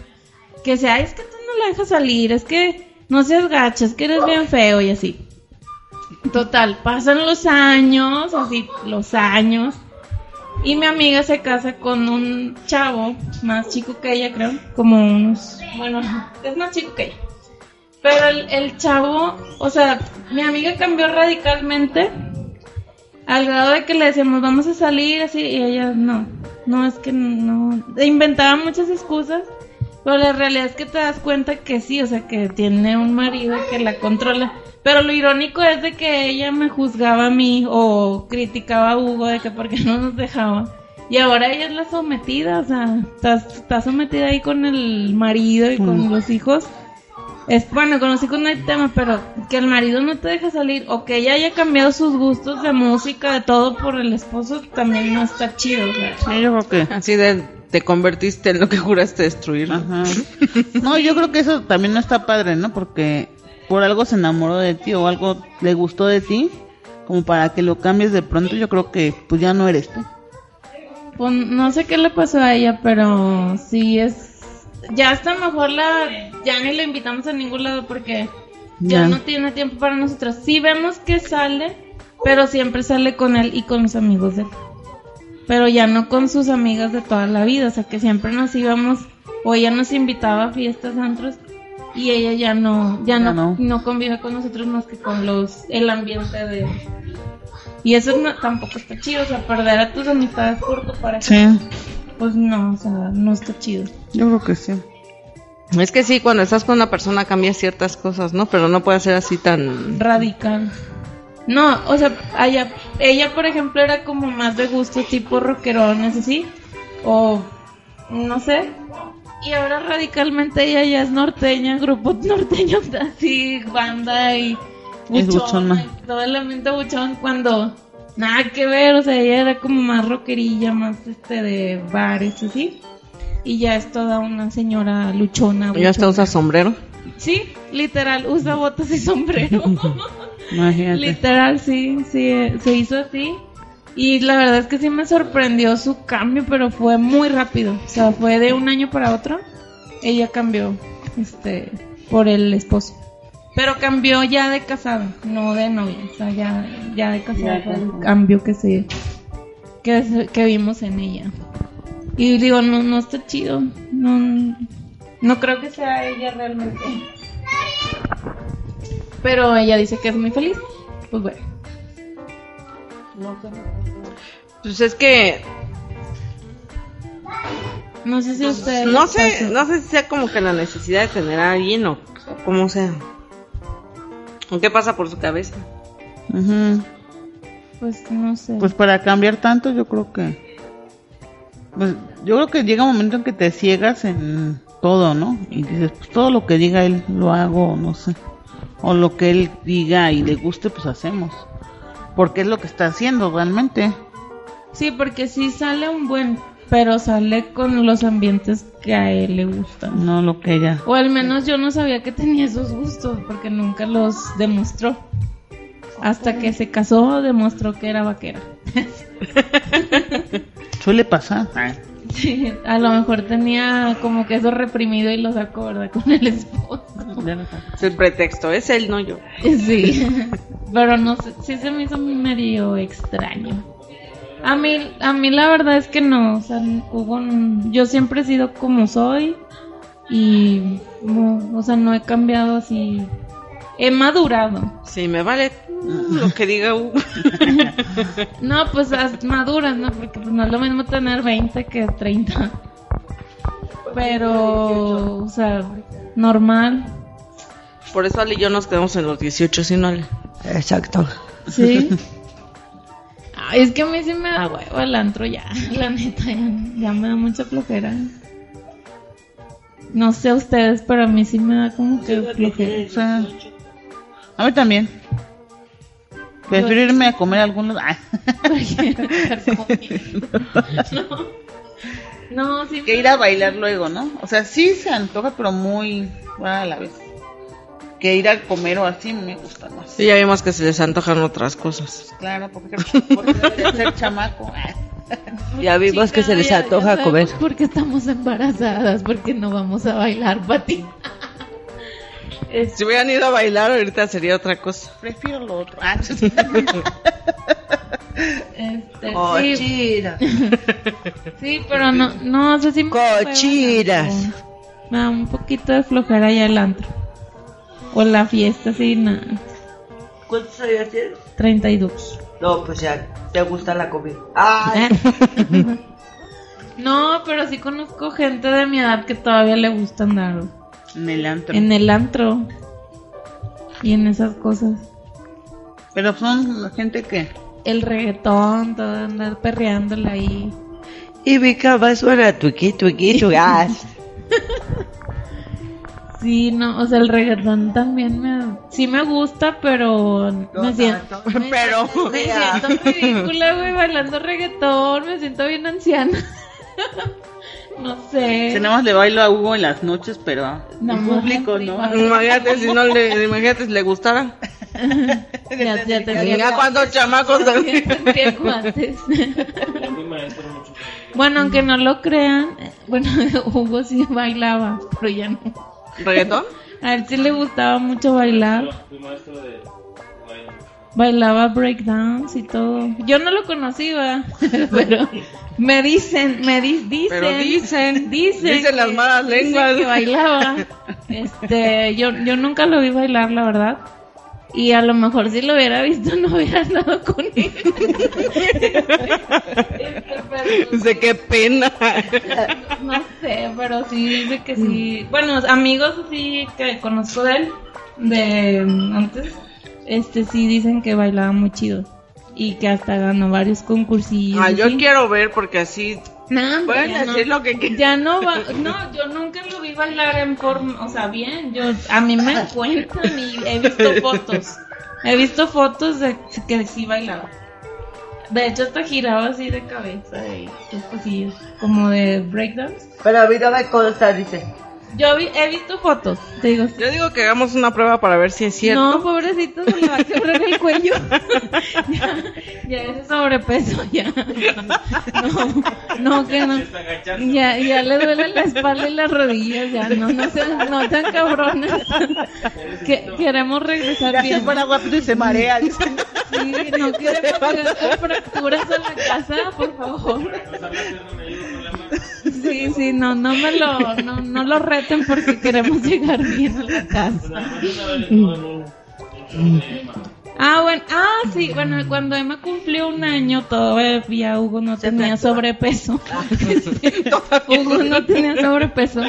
Que decía, "Ay, es que tú no la dejas salir, es que no seas gacha, es que eres bien feo y así. Total, pasan los años, así, los años. Y mi amiga se casa con un chavo más chico que ella, creo. Como unos. Bueno, es más chico que ella. Pero el, el chavo, o sea, mi amiga cambió radicalmente. Al grado de que le decíamos, vamos a salir así. Y ella, no. No, es que no. Inventaba muchas excusas. Pero la realidad es que te das cuenta que sí, o sea, que tiene un marido que la controla. Pero lo irónico es de que ella me juzgaba a mí o criticaba a Hugo de que porque no nos dejaba. Y ahora ella es la sometida, o sea, está, está sometida ahí con el marido y con los hijos. Es, bueno, con los hijos no hay tema, pero que el marido no te deja salir o que ella haya cambiado sus gustos de música, de todo por el esposo, también no está chido. Sí, yo creo que. Así de, te convertiste en lo que juraste destruir. Ajá. No, yo creo que eso también no está padre, ¿no? Porque por algo se enamoró de ti o algo le gustó de ti, como para que lo cambies de pronto, yo creo que pues ya no eres tú. Pues no sé qué le pasó a ella, pero sí es. Ya hasta mejor la. Ya ni la invitamos a ningún lado porque ya, Ya. no tiene tiempo para nosotros. Sí vemos que sale, pero siempre sale con él y con los amigos de él. Pero ya no con sus amigas de toda la vida. O sea que siempre nos íbamos. O ella nos invitaba a fiestas, antros. Y ella ya no. Ya no. no convive con nosotros más que con los. El ambiente de. Y eso no- tampoco está chido, o sea, perder a tus amistades por tu pareja. Sí, Pues no, o sea, no está chido. yo creo que sí. Es que sí, cuando estás con una persona cambias ciertas cosas, ¿no? Pero no puede ser así tan... Radical. No, o sea, ella, ella por ejemplo era como más de gusto tipo rockerones así. O no sé. Y ahora radicalmente ella ya es norteña, grupo norteño así, banda y Es buchona, buchona. y todo el buchón cuando nada que ver, o sea, ella era como más rockerilla, más este de bares así. Y ya es toda una señora luchona. Ya hasta usa sombrero. Sí, literal, usa botas y sombrero. Imagínate. literal, sí, sí, se hizo así. Y la verdad es que sí me sorprendió su cambio, pero fue muy rápido. O sea, fue de un año para otro. Ella cambió, este, por el esposo. Pero cambió ya de casada, no de novia. O sea, ya, ya de casada fue el cambio que se que, que vimos en ella. Y digo, no, no está chido. No, no creo que sea ella realmente. Pero ella dice que es muy feliz. Pues bueno. Pues es que No sé si usted. no sé, no sé si sea como que la necesidad de tener a alguien o, o cómo sea. ¿O qué pasa por su cabeza? Pues no sé. Pues para cambiar tanto, yo creo que. Pues yo creo que llega un momento en que te ciegas en todo, ¿no? Y dices, pues todo lo que diga él lo hago, no sé. O lo que él diga y le guste, pues hacemos. Porque es lo que está haciendo realmente. Sí, porque sí sale un buen. Pero sale con los ambientes que a él le gustan. No lo que ella. O al menos yo no sabía que tenía esos gustos, porque nunca los demostró. Hasta que se casó, demostró que era vaquera. Suele pasar. Sí, a lo mejor tenía como que eso reprimido y lo sacó, ¿verdad? Con el esposo. Es el pretexto, es él, no yo. Sí, pero no sé, sí se me hizo medio extraño. A mí, a mí la verdad es que no, o sea, hubo un- yo siempre he sido como soy y, no, o sea, no he cambiado así, he madurado. Sí, me vale lo que diga Hugo. No, pues as- maduras, ¿no? Porque pues no es lo mismo tener 20 que 30. Pero, o sea, normal. Por eso Ale y yo nos quedamos en los 18 sin Ale. Exacto. Sí. Ay, es que a mí sí me da huevo el antro ya. La neta, ya, ya me da mucha flojera. No sé a ustedes, pero a mí sí me da como que flojera. O sea, a mí también. Prefiero irme a comer algunos. Ah. No, sí. Que ir a bailar luego, ¿no? O sea, sí se antoja, pero muy a la vez. Que ir a comer o así me gusta más. Sí, ya vimos que se les antojan otras cosas. Claro, porque, porque debe de ser chamaco. Ya vimos que se les ya- ya antoja sabemos comer. Porque estamos embarazadas, porque no vamos a bailar, Pati. Si hubieran ido a bailar, ahorita sería otra cosa. Prefiero lo otro. Ah, Este. Sí. Sí, pero no, no sé si me Cochinas. Me da un poquito de flojera ya el antro. O la fiesta, sí, nada. ¿Cuántos años tienes? 32. No, pues ya, te gusta la comida. Ay, No, pero sí conozco gente de mi edad que todavía le gusta andar en el antro. en el antro. Y en esas cosas. Pero son gente que. El reggaetón, todo andar perreándola ahí. y mi cama suena tuqui, tuqui, tuqui. Sí, no, o sea, el reggaetón también me, sí me gusta, pero me siento, me, Pero. me siento ridícula, güey, bailando reggaetón, me siento bien anciana. no sé. Que nada más le bailo a Hugo en las noches, pero No, en público, ¿no? Imagínate si no le, imagínate si le gustara. Ya, ya tendría Mira cuántos chamacos. bueno, aunque no lo crean, eh, bueno, Hugo sí bailaba, pero ya no. ¿Reggaetón? A él sí le gustaba mucho bailar. Bailaba breakdance y todo. Yo no lo conocía, pero me dicen, me di- dicen, Pero dicen, dicen, dicen las malas dicen lenguas. que bailaba. Este, yo, yo nunca lo vi bailar, la verdad. Y a lo mejor si lo hubiera visto no hubiera andado con él. Dice qué pena. No sé, pero sí dice que sí. Bueno, amigos así que conozco de él, de antes, este sí dicen que bailaba muy chido. Y que hasta ganó varios concursillos. Ah, yo quiero ver porque así No, hombre, pueden ya no. decir lo que quieran. Ya no va, no, yo nunca lo vi bailar en forma, o sea, bien, yo, a mí me cuentan y he visto fotos, he visto fotos de que sí bailaba. De hecho, hasta giraba así de cabeza y cosillas, como de breakdance. Pero a mí no me consta, dice. Yo vi- he visto fotos, te digo. Yo digo que hagamos una prueba para ver si es cierto. No, pobrecito, se le va a quebrar el cuello. ya, ya ese sobrepeso, ya. No, no, que no. Ya, ya le duele la espalda y las rodillas, ya. No, no sean, no sean cabrones. que, queremos regresar Ya se bien. pone rápido y se marea. dice. Sí, no queremos con fracturas a la casa, por favor. Sí, sí, no, no me lo, no, no lo reten porque queremos llegar bien a la casa. Ah, bueno, ah, sí, bueno, cuando Emma cumplió un año, todavía Hugo no tenía sobrepeso. Este, Hugo no tenía sobrepeso.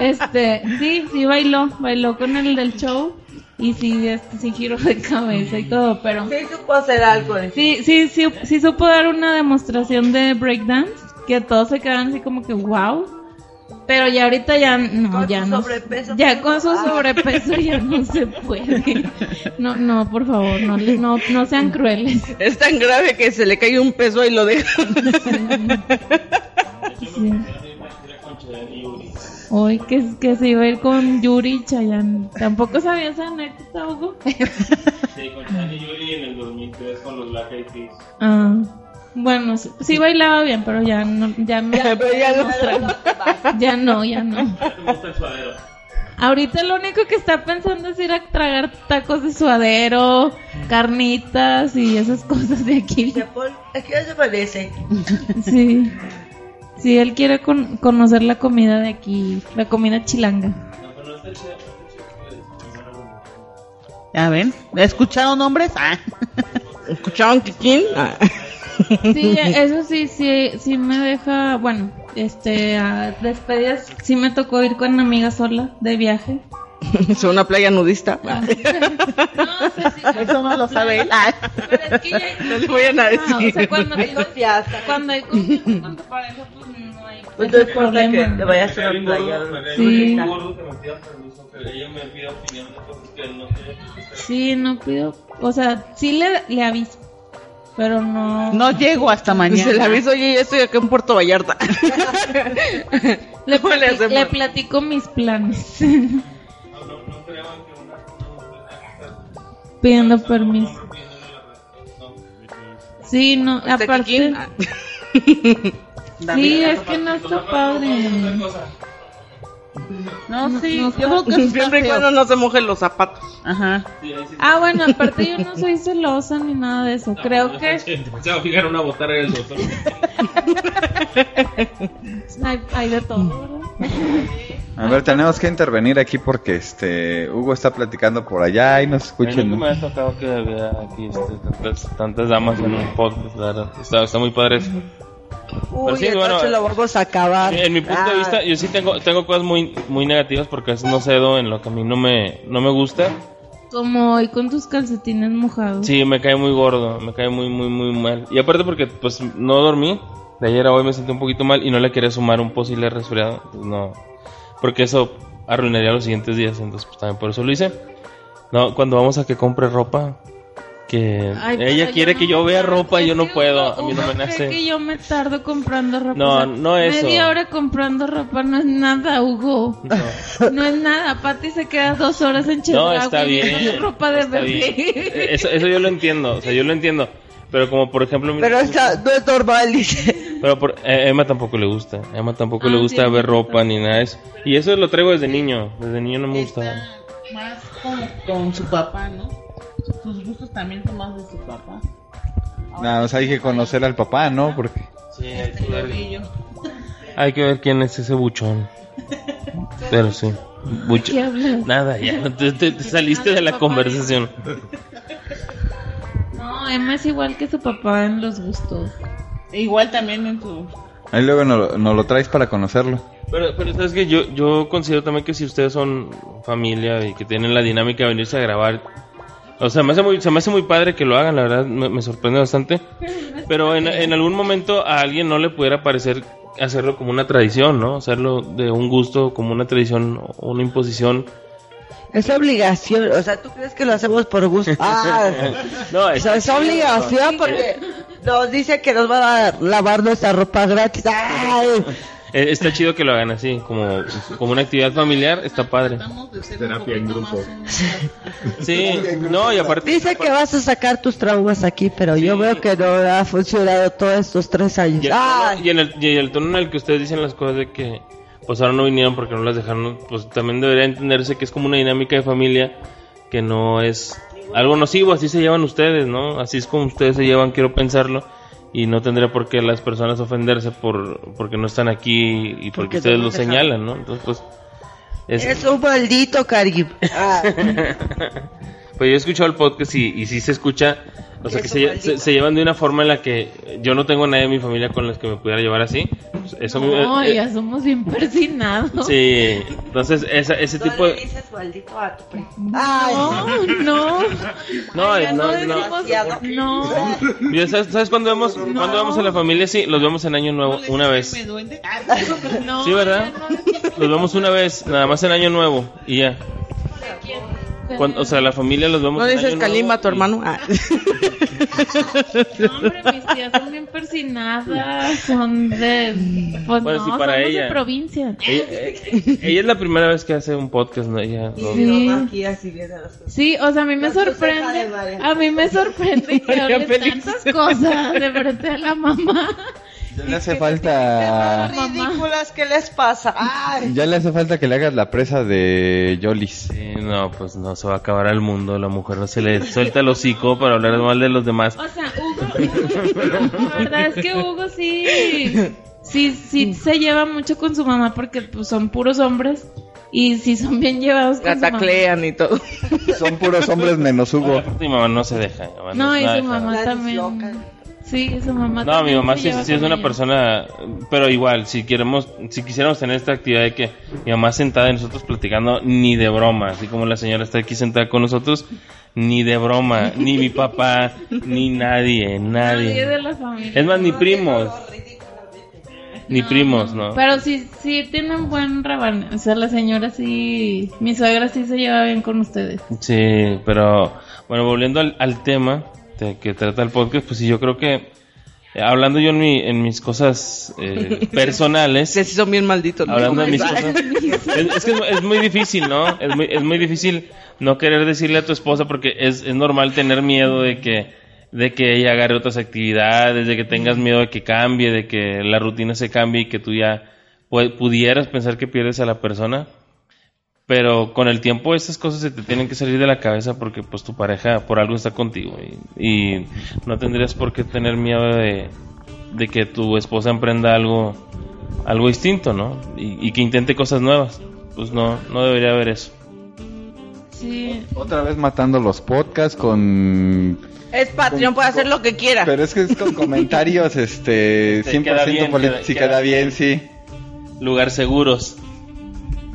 Este, sí, sí bailó, bailó con el del show y sí, este, sí giró de cabeza y todo, pero Sí, supo hacer algo. de- sí, sí, sí, sí supo dar una demostración de breakdance que todos se quedaron así como que wow. Pero ya ahorita ya no, Con ya su no. sobrepeso, ya con su sobrepeso ya no se puede. No, no, por favor, no, no, no sean crueles. Es tan grave que se le cae un peso y lo deja. Sí. Hoy que, que se iba a ir con Yuri y Chayanne. Tampoco sabía esa anécdota, Hugo. Sí, con Chani Yuri en el 2003 con los Black Eyed Peas. Ah, bueno, sí, bailaba bien, pero ya no, ya no. Pero ya no. Ya no, ya no. Me gusta el suadero. Ahorita lo único que está pensando es ir a tragar tacos de suadero, carnitas y esas cosas de aquí. Aquí ya se parece. Sí. Sí, él quiere con- conocer la comida de aquí, la comida chilanga. Ya ven, ¿escucharon nombres? Ah. ¿Escucharon Kikín? Ah. Sí, eso sí, sí, sí me deja, bueno, este, a despedidas, sí me tocó ir con amiga sola de viaje. Es una playa nudista. Ah. No, o sea, sí, Eso no lo sabe él. Ah. pero es que ya- No le vayan a Ah, o decir. sea, cuando Hay confianza. cuando hay confianza con tu pareja, pues no hay, Pues no importa que problema. te vayas a una playa. Sí. gordo que me pida permiso, que ella me pida opinión de cosas que no sé. Sí, no pido, o sea, sí le, le aviso, pero no. No llego hasta mañana. Se le aviso, oye, ya estoy acá en Puerto Vallarta. Le, ¿Cómo le le platico mis planes. Pidiendo permiso. Sí, no, ¿Está aparte. Ah. Sí, es que no está padre. No, sí, no, yo creo que Siempre y cuando no se mojen los zapatos. Ajá. Ah, bueno, aparte yo no soy celosa ni nada de eso. Creo que Se va a fijar una botarga del doctor. hay, hay de todo, ¿verdad? A ver, tenemos que intervenir aquí porque este Hugo está platicando por allá y nos escuchen. Nunca me ha tocado que vea aquí este, tantas, tantas damas en un podcast, la verdad. Está, está muy padre eso. Uy, sí, entonces bueno, lo vamos a acabar. En mi punto de Ah, vista, yo sí tengo, tengo cosas muy, muy negativas porque a veces no cedo en lo que a mí no me, no me gusta. Como hoy con tus calcetines mojados. Sí, me cae muy gordo, me cae muy, muy, muy mal. Y aparte porque pues no dormí, de ayer a hoy me sentí un poquito mal y no le quería sumar un posible resfriado. Pues no, porque eso arruinaría los siguientes días, entonces pues también por eso lo hice. No, cuando vamos a que compre ropa, que Ay, ella quiere no que yo vea ropa y yo es no puedo, a mí no me nace. que yo me tardo comprando ropa. No, o sea, no eso. Media hora comprando ropa no es nada, Hugo. No. No es nada. Pati se queda dos horas en No, está bien. ropa de está bien. bebé. Eso, eso yo lo entiendo, o sea, yo lo entiendo. Pero como por ejemplo... Pero está, no es normal, dice. Pero por, a Emma tampoco le gusta. A Emma tampoco Ah, le gusta sí, ver sí, ropa sí. ni nada de eso. Y eso lo traigo desde niño. Desde niño no me. Está más con, con su papá, ¿no? Sus gustos también son más de su papá. Nada más hay que conocer al papá, ¿no? Porque Sí, hay que, ver, gordillo. hay que ver quién es ese buchón. Pero sí. Buchón. ¿Qué hablas? Nada, ya no te, te- te saliste de la conversación. No, Emma es igual que su papá en los gustos. E Igual también en su... ahí luego nos, nos lo traes para conocerlo. Pero, pero sabes que yo, yo considero también que si ustedes son familia y que tienen la dinámica de venirse a grabar, o sea, me hace muy, se me hace muy padre que lo hagan, la verdad, me, me sorprende bastante. Pero en, en algún momento a alguien no le pudiera parecer hacerlo como una tradición, ¿no? Hacerlo de un gusto, como una tradición o una imposición. Es obligación. O sea, ¿tú crees que lo hacemos por gusto? Ah, No, o sea, es obligación porque nos dice que nos van a lavar nuestra ropa gratis. Ay, Está chido que lo hagan así, como, como una actividad familiar, está padre. Terapia en grupo. Sí, no, y aparte... Dice que vas a sacar tus traumas aquí, pero yo veo que no ha funcionado todos estos tres años. Y el, tono, y en el, y el tono en el que ustedes dicen las cosas de que pues ahora no vinieron porque no las dejaron, pues también debería entenderse que es como una dinámica de familia que no es algo nocivo, así se llevan ustedes, ¿no? Así es como ustedes se llevan, quiero pensarlo. Y no tendría por qué las personas ofenderse por porque no están aquí y porque, Porque ustedes lo señalan, ¿no? Entonces, pues... es- Es un maldito Carib. Ah. Pues yo he escuchado el podcast y, y sí se escucha, o sea, que se, lle- se- se llevan de una forma en la que yo no tengo a nadie en mi familia con los que me pudiera llevar así. Pues Eso me- No, eh, ya somos bien persinados. Sí, entonces esa- ese tipo de... dices maldito a tu primo. No, no. No, no, no. decimos- no. ¿Sabes, sabes cuándo vemos, cuándo vemos a la familia? Sí, los vemos en Año Nuevo, una vez. No, Sí, ¿verdad? Los vemos una vez, nada más en Año Nuevo y ya. Cuando- o sea, la familia los vemos ¿No dices Kalimba, tu hermano? Ah. No, hombre, mis tías son bien persinadas, son de... Pues Bueno, no, sí, para somos ella. de provincia. Ella, eh, ella es la primera vez que hace un podcast, ¿no? Ella, no- Sí. Aquí así viene las cosas. Sí, o sea, a mí me sorprende, a mí me sorprende que María hable Félix. tantas cosas de frente a la mamá. Ya le hace falta. Ridículas, ¿qué les pasa? Ay. Ya le hace falta que le hagas la presa de Yolis. Sí, no, pues no se va a acabar el mundo. La mujer no se le suelta el hocico para hablar mal de los demás. O sea, Hugo, la verdad es que Hugo sí, sí, sí se lleva mucho con su mamá porque pues, son puros hombres y sí son bien llevados con su mamá. Taclean y todo. Son puros hombres menos Hugo. Mi mamá no se deja. No, es y su mamá también. Sí, su mamá No, mi mamá sí, es una ella. persona, pero igual, si queremos, si quisiéramos tener esta actividad de que mi mamá sentada y nosotros platicando, ni de broma, así como la señora está aquí sentada con nosotros, ni de broma, ni mi papá, ni nadie, Nadie de nadie. la familia. Es más, ni primos, ni primos, ¿no? Pero sí, sí tienen buen reban. O sea, la señora sí, mi suegra sí se lleva bien con ustedes. Sí, pero bueno, volviendo al, al tema de que trata el podcast, pues sí, yo creo que eh, hablando yo en, mi, en mis cosas eh, personales, Sí, sí son bien malditos. ¿no? hablando de mis cosas, es, es que es, es muy difícil, ¿no? Es muy, es muy difícil no querer decirle a tu esposa porque es, es normal tener miedo de que de que ella agarre otras actividades, de que tengas miedo de que cambie, de que la rutina se cambie y que tú ya pu- pudieras pensar que pierdes a la persona. Pero con el tiempo estas cosas se te tienen que salir de la cabeza porque pues tu pareja por algo está contigo y, y no tendrías por qué tener miedo de, de que tu esposa emprenda algo algo distinto, ¿no? Y, y que intente cosas nuevas. Pues no, no debería haber eso. Sí. Otra vez matando los podcasts con. Es Patreon, puede hacer lo que quiera. Pero es que es con comentarios, este. Sí, 100% queda bien, queda- bien. sí. Lugar seguros.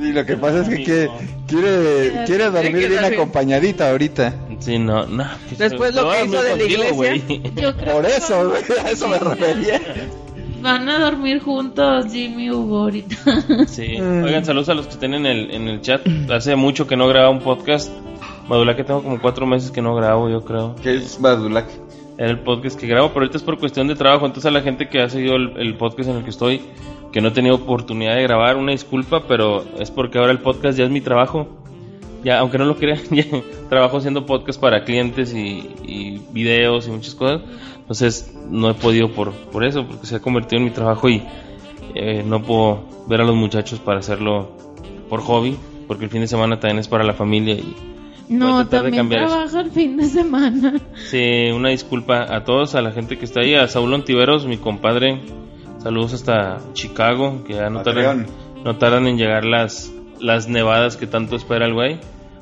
Sí, lo que pasa es que quiere, quiere, quiere dormir bien acompañadita ahorita. Sí, no, no. Después lo No, que no hizo de la iglesia. güey. Yo creo Por que eso, güey, a eso me refería. Van a dormir juntos Jimmy y Hugo ahorita. Sí. Oigan, saludos a los que estén en el, en el chat. Hace mucho que no grababa un podcast. Madula que tengo como cuatro meses que no grabo, yo creo. ¿Qué es Badulac? Era el podcast que grabo, pero ahorita es por cuestión de trabajo. Entonces a la gente que ha seguido el, el podcast en el que estoy, que no he tenido oportunidad de grabar, una disculpa, pero es porque ahora el podcast ya es mi trabajo. Ya, aunque no lo crean, ya trabajo haciendo podcast para clientes y, y videos y muchas cosas. Entonces no he podido por, por eso, porque se ha convertido en mi trabajo y eh, no puedo ver a los muchachos para hacerlo por hobby, porque el fin de semana también es para la familia y No, también trabaja el fin de semana. Sí, una disculpa a todos, a la gente que está ahí, a Saúl Ontiveros, mi compadre. Saludos hasta Chicago, que ya no tardan, no tardan en llegar las, las nevadas que tanto espera el güey.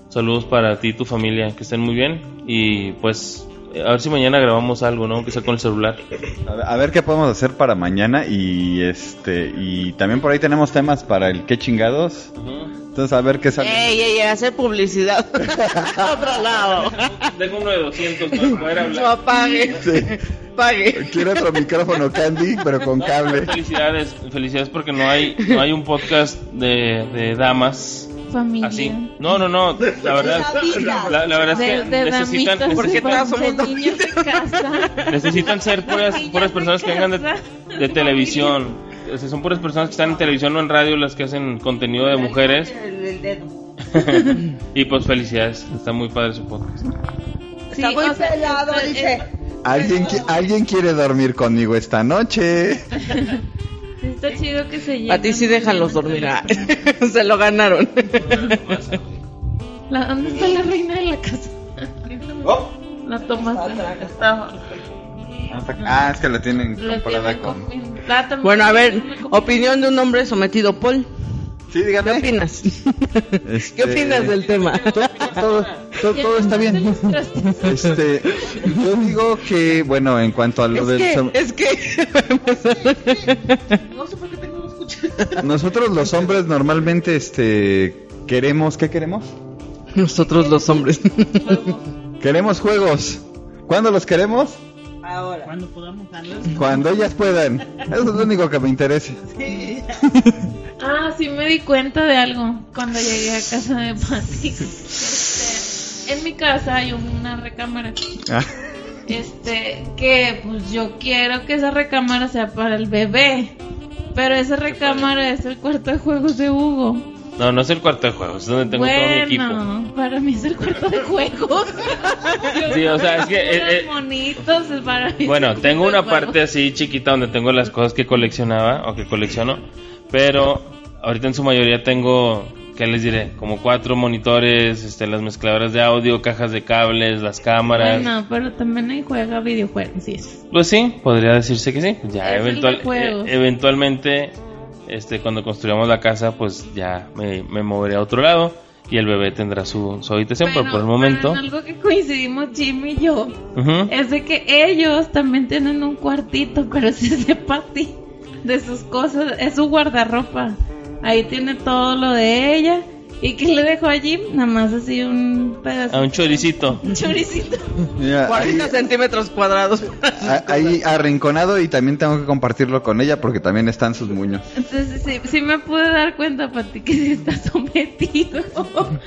Saludos para ti y tu familia, que estén muy bien. Y pues, a ver si mañana grabamos algo, ¿no? Aunque sea con el celular. A ver, a ver qué podemos hacer para mañana y este y también por ahí tenemos temas para el qué chingados. Entonces a ver qué sale. Ey, ey, hacer publicidad. Otro lado. Dejo uno de 200 para poder hablar. No pague. Pague. Quiero otro micrófono Candy, pero con cable. Felicidades, felicidades porque no hay, no hay un podcast de, de damas. Familia. Así. No, no, no. La verdad, la, la verdad es que De, de necesitan, necesitan, de, de niños de casa. necesitan ser puras, puras personas que vengan de, de televisión. O sea, son puras personas que están en televisión o en radio las que hacen contenido de mujeres. Y pues felicidades, está muy padre su podcast. Sí, Está muy o sea, pelado, es- dice. ¿Alguien, qui- alguien quiere dormir conmigo esta noche. Está chido que se lleven. A ti sí déjalos dormir. ah. Se lo ganaron. La- ¿Dónde está la reina de la casa? La tomaste. Está- Ah, es que la tienen comparada con... también- Bueno, a ver, opinión de un hombre sometido, Paul. Sí, dígame. ¿Qué opinas? Este, ¿Qué opinas del tema? Todo, todo, todo está bien. Este, yo digo que, bueno, en cuanto a lo del... Es som- que, es que... No sé por qué tengo que escuchar. Nosotros los hombres normalmente, este, queremos, ¿qué queremos? Nosotros los hombres. Queremos juegos. ¿Cuándo los queremos? Ahora. Cuando podamos darlos. Cuando ellas puedan. Eso es lo único que me interesa. Ah, sí me di cuenta de algo cuando llegué a casa de Pati. Este, en mi casa hay una recámara. Ah, Este, que pues yo quiero que esa recámara sea para el bebé. Pero esa recámara es el cuarto de juegos de Hugo. No, no es el cuarto de juegos, es donde tengo todo mi equipo. Bueno, para mí es el cuarto de juegos. Sí, o sea, es que, eh, eh, para mí Bueno, tengo una juegos. parte así chiquita donde tengo las cosas que coleccionaba o que colecciono, pero ahorita en su mayoría tengo, ¿qué les diré? Como cuatro monitores, este, las mezcladoras de audio, cajas de cables, las cámaras. Bueno, pero también hay juega videojuegos, sí. Pues sí, podría decirse que sí. Ya eventual- eh, eventualmente, este, cuando construyamos la casa, pues ya me, me moveré a otro lado y el bebé tendrá su, su habitación, pero por el momento... Algo que coincidimos Jimmy y yo es de que ellos también tienen un cuartito, pero ese es de Patty, de sus cosas, es su guardarropa. Ahí tiene todo lo de ella. ¿Y qué le dejó a Jim? Nada más así un pedazo. A un choricito. Un choricito. mira, ahí, 40 centímetros cuadrados. ahí arrinconado y también tengo que compartirlo con ella porque también están sus muños. Entonces sí, sí me pude dar cuenta, Patty, que sí está sometido.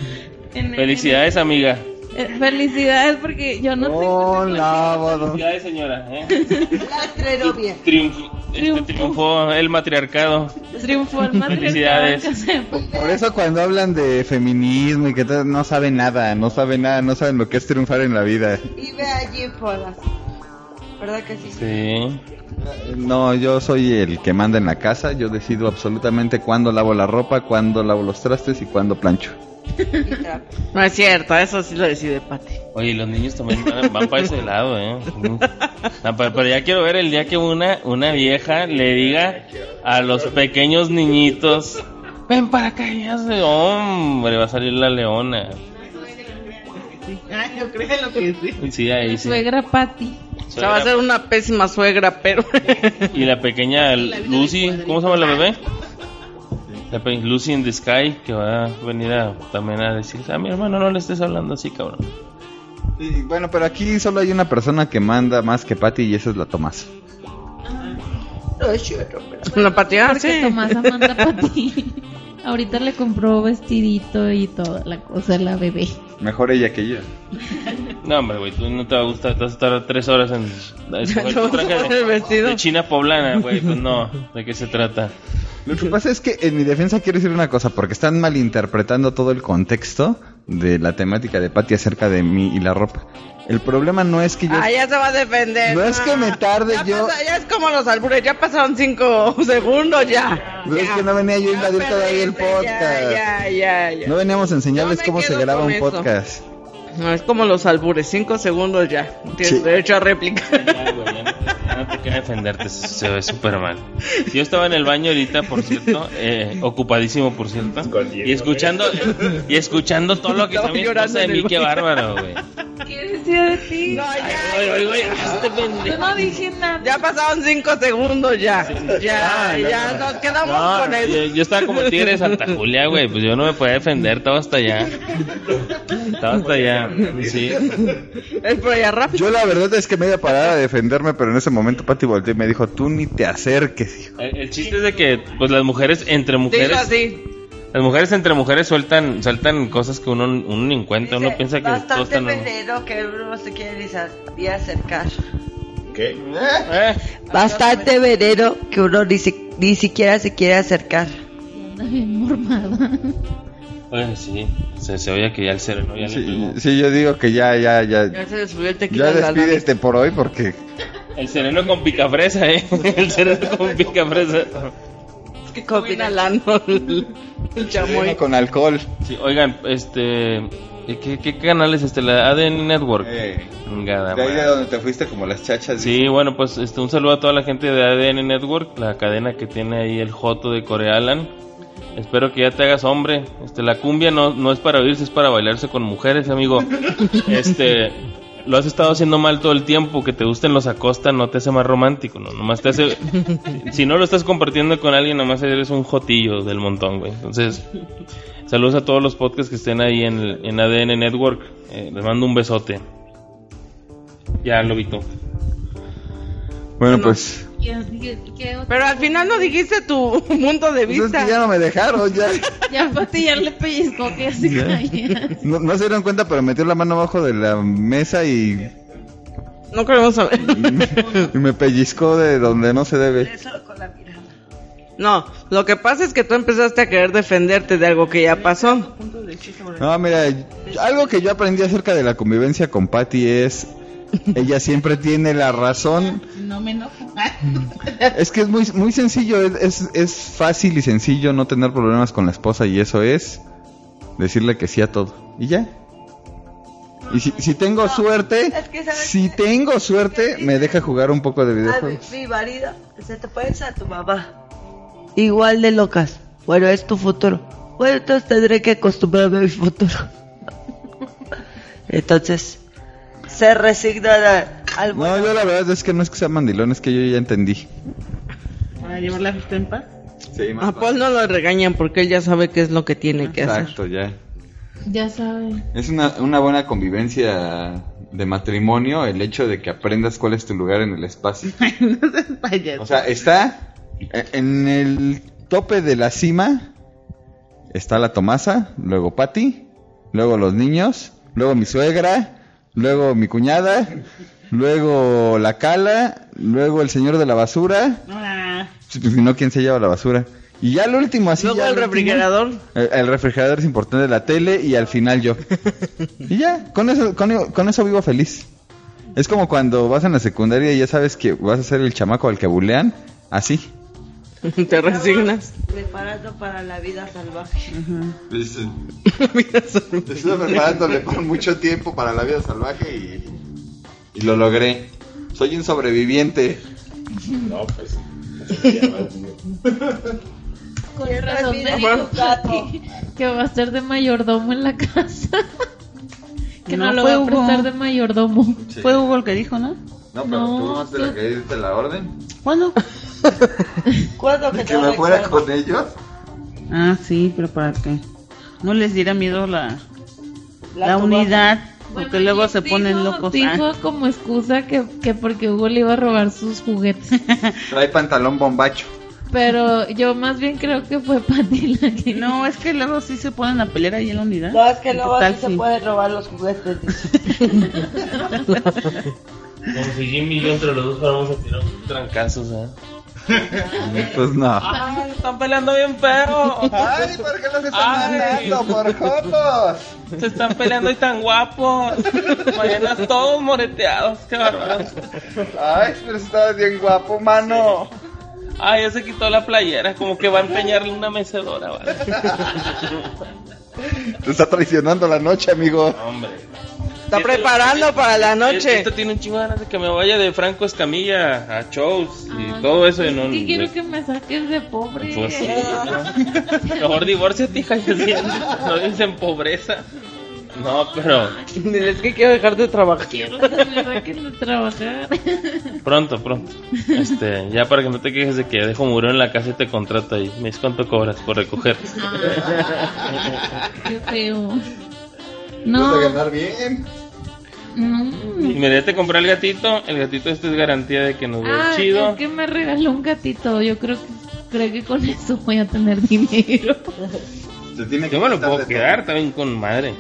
En- Felicidades, amiga. En- eh, felicidades porque yo no tengo... Hola, bodo. Felicidades, señora. ¿eh? Bien. Triunf- este, triunfó el matriarcado. Triunfó el matriarcado en Felicidades. Por eso cuando hablan de feminismo y que tal, no saben nada, no saben nada, no saben lo que es triunfar en la vida. Vive allí por las... ¿Verdad que sí? Sí. No, yo soy el que manda en la casa, yo decido absolutamente cuándo lavo la ropa, cuándo lavo los trastes y cuándo plancho. No es cierto, eso sí lo decide Pati. Oye, los niños también van, van para ese lado, ¿eh? No, pero, pero ya quiero ver el día que una, una vieja le diga a los pequeños niñitos, ven para acá, ya se- hombre, va a salir la leona. Ah, yo creo lo que sí. Sí, ahí sí. Suegra Patty. O sea, va a ser una pésima suegra, pero... Y la pequeña Lucy, ¿cómo se llama la bebé? Lucy in the Sky, que va a venir a, también a decir, a mi hermano no le estés hablando así, cabrón. Y bueno, pero aquí solo hay una persona que manda más que Patty y esa es la Tomás. No es cierto, pero... La Pati, ah, Porque sí. Tomás manda Patty. Ahorita le compró vestidito y toda la cosa a la bebé. Mejor ella que yo. No, hombre, güey, tú no te va a gustar, te vas a estar tres horas en traje el vestido. de china poblana, güey, pues no, ¿de qué se trata? Lo que pasa es que en mi defensa quiero decir una cosa, porque están malinterpretando todo el contexto de la temática de Patty acerca de mí y la ropa. El problema no es que yo... Ah, ya se va a defender. No es que me tarde Ya yo- pasa- ya es como los albures, ya pasaron cinco segundos ya. No es Ya. que no venía yo a invadir todavía el podcast. Ya, ya, ya, ya. No veníamos a enseñarles cómo se graba un eso. No, es como los albures, cinco segundos ya. Tienes Sí. derecho a réplica. Ya, güey, ya no, te queda defenderte, se, ve súper mal. Yo estaba en el baño ahorita, por cierto, eh, ocupadísimo, por cierto, y escuchando, y escuchando todo lo que Estaba está mi llorando esposa de en mí, qué bárbaro, güey. ¿Qué decía de ti? No, ya, Ay, ay, ay, este Yo no dije nada. ya pasaron cinco segundos ya. Ya, ya, nos quedamos No, con eso. yo, yo estaba como el tigre de Santa Julia, güey. Pues yo no me podía defender, estaba hasta allá. Estaba hasta allá, sí. Es por allá rápido. Yo la verdad es que me iba a parar a defenderme, pero en ese momento Patty volteó y me dijo, tú ni te acerques, hijo. El, el chiste es de que, pues las mujeres entre mujeres, así. las mujeres entre mujeres sueltan, sueltan cosas que uno, uno ni encuentra, uno piensa que Bastante veneno que uno se quiere ni acercar. Eh, Bastante veneno que uno ni, si- ni siquiera se quiere acercar. Anda bien mormada. Oye, sí, se, se oye que ya el sereno ya le Sí, pegó. sí, yo digo que ya, ya, ya, Ya se le el tequila. ya despídete por hoy porque El sereno con picafresa, eh. El sereno con picafresa. Es que combina inhalando el, el chamoy. con alcohol. Sí, oigan, este. ¿Y ¿Qué, qué canal es este? La ADN Network. Eh, Chingada de ahí de donde te fuiste como las chachas. Sí, bueno, pues este, un saludo a toda la gente de ADN Network, la cadena que tiene ahí el Joto de Corealan. Espero que ya te hagas hombre. Este, la cumbia no, no es para oírse, es para bailarse con mujeres, amigo. Este, lo has estado haciendo mal todo el tiempo. Que te gusten los Acosta no te hace más romántico, no, nomás te hace. si no lo estás compartiendo con alguien, nomás eres un jotillo del montón, güey. Entonces, saludos a todos los podcasts que estén ahí en, el- en ADN Network. Eh, les mando un besote. Ya, Lobito. Bueno, pues. Pero al final no dijiste tu punto de pues es vista. que ya no me dejaron, ya. Ya Pati ya le pellizcó que se. No, no se dieron cuenta, pero metió la mano abajo de la mesa y, No queremos saber. y me pellizcó de donde no se debe. No, lo que pasa es que tú empezaste a querer defenderte de algo que ya pasó. No, mira, algo que yo aprendí acerca de la convivencia con Patty es. Ella siempre tiene la razón. No me enojo. Es que es muy, muy sencillo, es, es, fácil y sencillo no tener problemas con la esposa y eso es decirle que sí a todo. Y ya. Y si, si tengo suerte, es que, ¿sabes si tengo suerte, me deja jugar un poco de A mi, videojuegos. mi marido se te parece a tu mamá. Igual de locas. Bueno, es tu futuro. Bueno, entonces tendré que acostumbrarme a mi futuro. entonces, se resigna a- al No, yo la verdad es que no es que sea mandilón, es que yo ya entendí. Para llevar la fiesta en paz. Sí, A Paul no lo regañan porque él ya sabe qué es lo que tiene que hacer. Exacto, ya. Ya sabe. Es una, una buena convivencia de matrimonio el hecho de que aprendas cuál es tu lugar en el espacio. O sea, está en el tope de la cima. Está la Tomasa, luego Patty, luego los niños, luego mi suegra, luego mi cuñada, luego la cala, luego el señor de la basura. Si pues, no, ¿quién se lleva la basura? Y ya lo último, así Luego ya el último, refrigerador. el, el refrigerador es importante, la tele y al final yo. y ya, con eso, con, con eso vivo feliz. Es como cuando vas en la secundaria y ya sabes que vas a ser el chamaco al que bulean, así. Te resignas. Preparando para la vida salvaje. Estoy preparándole con mucho tiempo para la vida salvaje y, y lo logré. Soy un sobreviviente. No, pues. Con razón me dijo. Katy que va a ser de mayordomo en la casa. que no, No, lo va a prestar de mayordomo. Fue Hugo el que dijo, ¿no? No, pero No, tú fuiste sí. la que diste la orden. ¿Cuándo? ¿Cuándo que ¿De te que me fuera con ellos? Ah, sí, pero para qué. No les diera miedo la, La la unidad, porque Bueno, luego se dijo- ponen locos. Dijo Ah. como excusa que, que porque Hugo le iba a robar sus juguetes. Trae pantalón bombacho. Pero yo más bien creo que fue Pati la que... No, es que luego sí se ponen a pelear ahí en la unidad. No, es que luego ¿Qué tal sí se puede robar los juguetes. Como si Jimmy y yo entre los dos fuéramos a tirar un trancazo, Pues no. ¡Ay, están peleando bien feo! Ay, ¿por qué los están Ay. matando? Por jotos. Se están peleando y tan guapos. Mañana todos moreteados, qué bárbaro. Ay, pero estás bien guapo, mano. Ay, ya se quitó la playera, como que va a empeñarle una mecedora, ¿vale? Te está traicionando la noche, amigo. Hombre. Está preparando para la noche. Esto tiene un chingo de ganas de que me vaya de Franco Escamilla a shows y todo eso. Y no, Sí, quiero que me saques de pobre. Pues sí, ¿no? Mejor divórciate, hija, y no dicen pobreza. No, pero Es que quiero dejar de trabajar. Quiero que me saquen de trabajar. pronto, pronto. Este, ya para que no te quejes de que dejo muro en la casa y te contrato ahí. Me dices cuánto cobras por recoger. Qué feo. Vas a No, ganar bien. No. Y me te compré el gatito. El gatito este es garantía de que nos ve Ah, chido. es que me regaló un gatito. Yo creo que creo que con eso voy a tener dinero. Se tiene Yo me lo puedo quedar también con madre.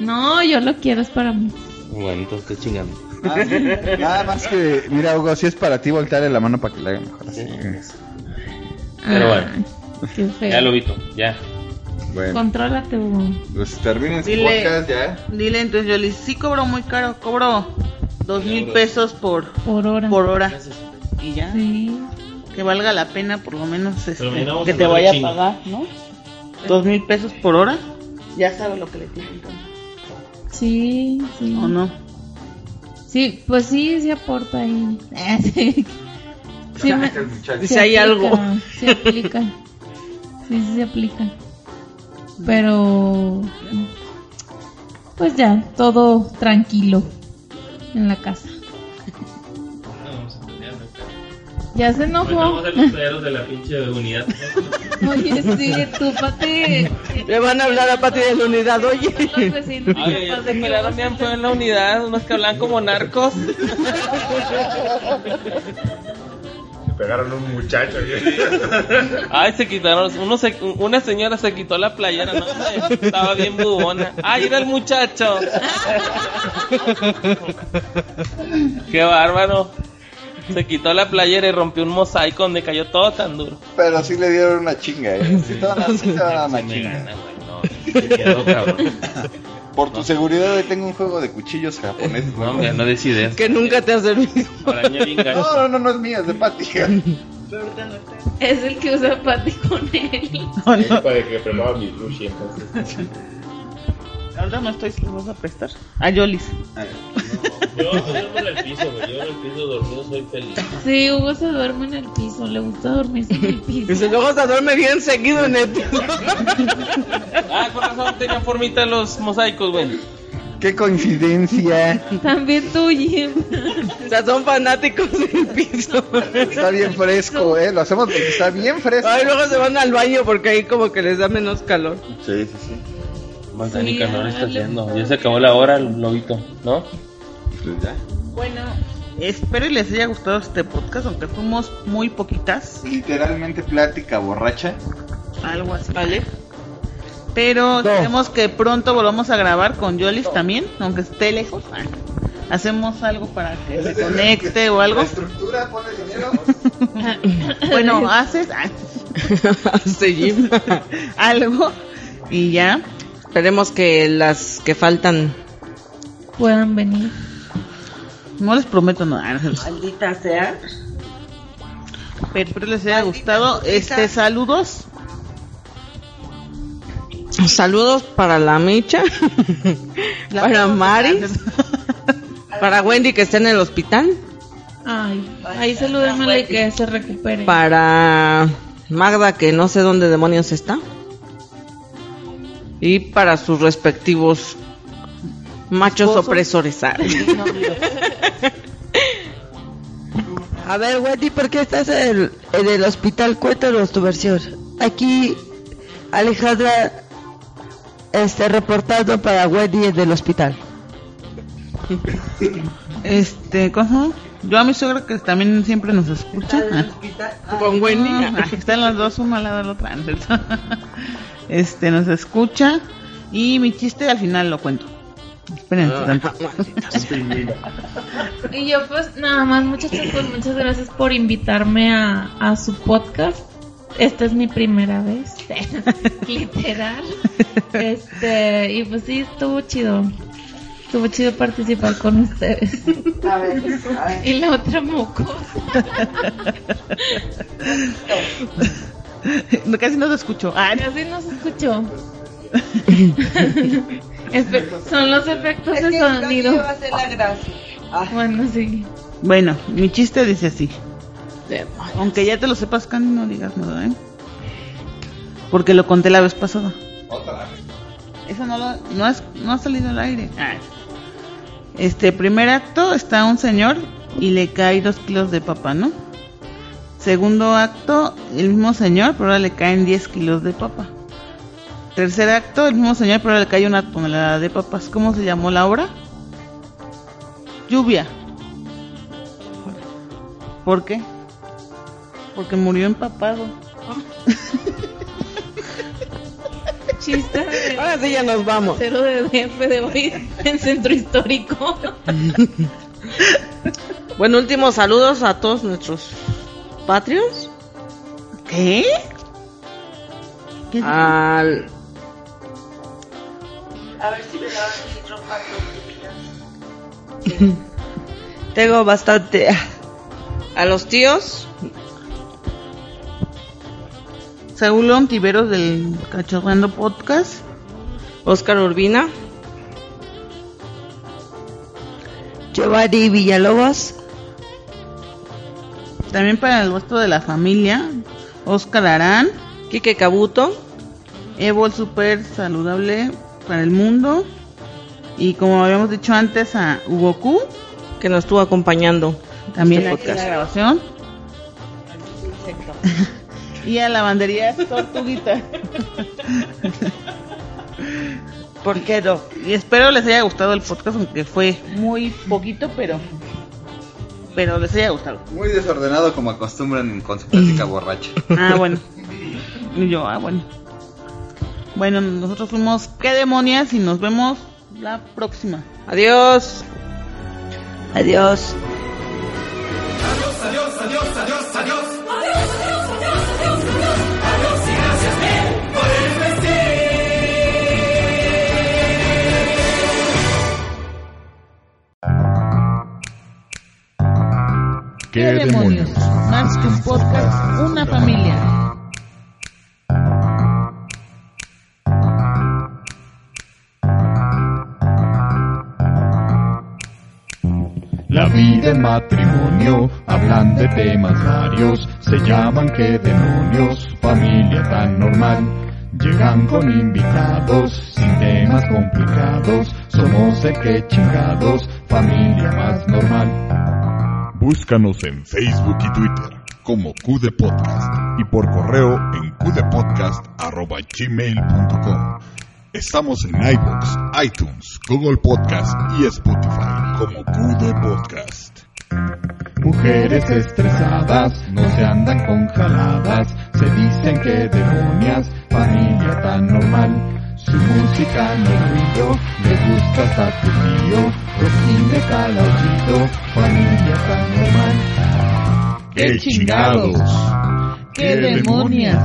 No, yo lo quiero es para mí. Bueno, entonces estoy chingando. todo. Ah, Nada más que, mira, Hugo, si es para ti, voltearle la mano para que le haga mejor. Así. Pero bueno. Qué feo. Ya lo vito, ya. Bueno, Contrólate, Hugo. pues terminen su Dile. podcast ya. Dile, entonces yo le dije, sí cobro muy caro, cobro dos mil pesos por, Por hora. por hora. Y ya, Sí. que valga la pena por lo menos este, que te vaya a pagar, ¿no? Dos mil pesos por hora, ya sabes lo que le tienen. Sí, sí. ¿O no? Sí, pues sí, sí aporta ahí. Sí, sí, me- Dice, sí hay aplica, algo. Sí aplica. Sí, sí se aplica. Pero... Pues ya, todo tranquilo en la casa. Ya se enojó. Vamos a los de la pinche unidad. Oye, sí, tú, Pati. Le van a hablar a Pati de la unidad, oye. Los vecinos, Ay, ya se pelearon bien fue en la unidad, unos que hablan como narcos. Pegaron a un muchacho. Ay, se quitaron, uno se- una señora se quitó la playera, no sé, estaba bien bubona. Ay, era el muchacho. Qué bárbaro. Se quitó la playera y rompió un mosaico donde cayó todo tan duro. Pero sí le dieron una chinga, ¿eh? Sí sí chinga. Por tu seguridad, hoy tengo un juego de cuchillos japoneses. No, hombre, no des ideas. Que nunca te has servido. No, no, no, no es mío, es de Pati. Es el que usa Pati con él. Para que prepara mi sushi, entonces. Ahora no estoy, ¿los vas a prestar? A Yolis. Yo duermo en el piso, güey. Yo en el piso dormido soy feliz. Sí, Hugo se duerme en el piso, le gusta dormirse en el piso. Dice, luego se duerme bien seguido en el piso. Ah, con razón tenían formita los mosaicos, güey. Qué coincidencia. También tú, Jim. O sea, son fanáticos del piso. Está bien fresco, ¿eh? Lo hacemos porque está bien fresco. Ay, luego se van al baño porque ahí como que les da menos calor. Sí, sí, sí. Más ni calor está haciendo. Ya se acabó la hora, el lobito, ¿no? Pues ya. Bueno, espero y les haya gustado este podcast, aunque fuimos muy poquitas. Literalmente plática borracha. Algo así. ¿Vale? Pero queremos que pronto volvamos a grabar con Yolis también, aunque esté lejos. Ah, Hacemos algo para que se conecte o algo. estructura, ponle dinero. Bueno, haces ah, Seguimos. algo y ya. Esperemos que las que faltan Puedan venir. No les prometo nada. Maldita sea. Pero espero les haya gustado. Este, saludos. Saludos para la Micha, para Mari, para Wendy que está en el hospital, Ay, ahí saludémosle que se recupere. para Magda que no sé dónde demonios está y para sus respectivos machos opresores. Ah. A ver, Wendy, ¿por qué estás en el, en el hospital? Cuéntanos tu versión. Aquí, Alejandra, este, reportando para Wendy en el hospital. Este, ¿cómo? Yo a mi suegra que también siempre nos escucha. Ah. Con Wendy. Ah, están las dos una al lado de la otra. Este, nos escucha. Y mi chiste al final lo cuento. Esperen Ah. tanto. Y yo pues nada más muchachos, pues muchas gracias por invitarme a, a su podcast. Esta es mi primera vez, literal. Este, y pues sí, estuvo chido. Estuvo chido participar con ustedes. A ver, a ver. Y la otra moco. No, Casi no se escuchó. Ah, Casi no se escuchó. Efe- son los efectos Es de sonido. iba a ser la gracia. Ah. Bueno, sí. Bueno, mi chiste dice así. Aunque ya te lo sepas, Candy, no digas nada, ¿eh? Porque lo conté la vez pasada. Otra. Eso no, lo- no, es- no ha salido al aire. Este primer acto está un señor y le cae dos kilos de papa, ¿no? Segundo acto, el mismo señor, pero ahora le caen 10 kilos de papa. Tercer acto, el mismo señor, pero ahora le cae una tonelada de papas. ¿Cómo se llamó la obra? Lluvia. ¿Por qué? Porque murió empapado. Chiste de Ahora sí ya nos vamos. cero de DF de hoy en Centro Histórico. Bueno, últimos saludos a todos nuestros Patreons. ¿Qué? ¿Qué? Al A ver si me daban mi ropa Tengo bastante. a los tíos, Saúl Ontiveros del Cachorreando Podcast. Oscar Urbina, Giovanni Villalobos. También para el resto de la familia, Oscar Arán, Quique Cabuto, Evo el super saludable para el mundo y como habíamos dicho antes a Hugo Q, que nos estuvo acompañando también este aquí en la podcast. grabación y a lavandería Tortuguita. ¿Por qué no? Y espero les haya gustado el podcast, aunque fue muy poquito, pero pero les haya gustado. Muy desordenado como acostumbran con su plática borracha. Ah, bueno. Y yo, ah, bueno. Bueno, nosotros fuimos qué demonias y nos vemos la próxima. Adiós. Adiós. Adiós, adiós, adiós, adiós. ¿Qué demonios? Más que un podcast, una familia. La vida en matrimonio, hablan de temas varios, se llaman que demonios, familia tan normal. Llegan con invitados, sin temas complicados, somos de que chingados, familia más normal. Búscanos en Facebook y Twitter como QD Podcast y por correo en qdpodcast.gmail.com. Estamos en iBox, iTunes, Google Podcast y Spotify como QD Podcast. Mujeres estresadas no se andan con jaladas, se dicen que demonias, familia tan normal. Su música no ruido, les gusta hasta tu tío, rocking de tal aullido, familia tan normal. ¡Qué chingados! ¡Qué demonias!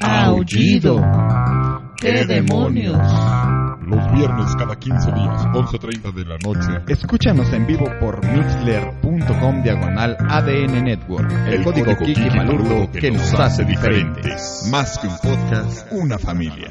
Aullido. ¡Qué demonios! Los viernes cada 15 días, 11.30 de la noche. Escúchanos en vivo por mixler.com diagonal ADN Network. El, código Kiki Malurdo que nos hace diferentes. Más que un podcast, una familia.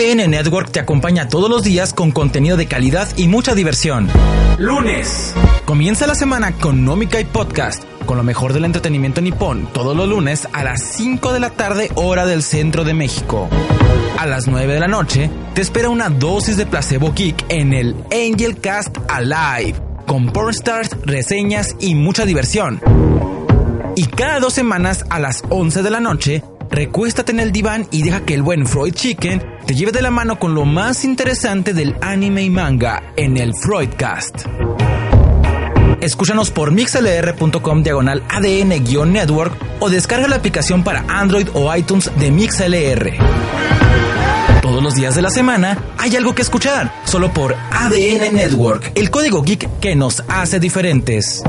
ADN Network te acompaña todos los días con contenido de calidad y mucha diversión. Lunes. Comienza la semana con Nomikai Podcast, con lo mejor del entretenimiento nipón, todos los lunes a las 5 de la tarde hora del centro de México. A las 9 de la noche te espera una dosis de placebo geek en el Angel Cast Alive, con pornstars, reseñas y mucha diversión. Y cada dos semanas a las 11 de la noche, recuéstate en el diván y deja que el buen Freud Chicken te lleve de la mano con lo más interesante del anime y manga en el Freudcast. Escúchanos por mixlr.com diagonal ADN-network o descarga la aplicación para Android o iTunes de MixLR. Todos los días de la semana hay algo que escuchar, solo por ADN Network, el código geek que nos hace diferentes.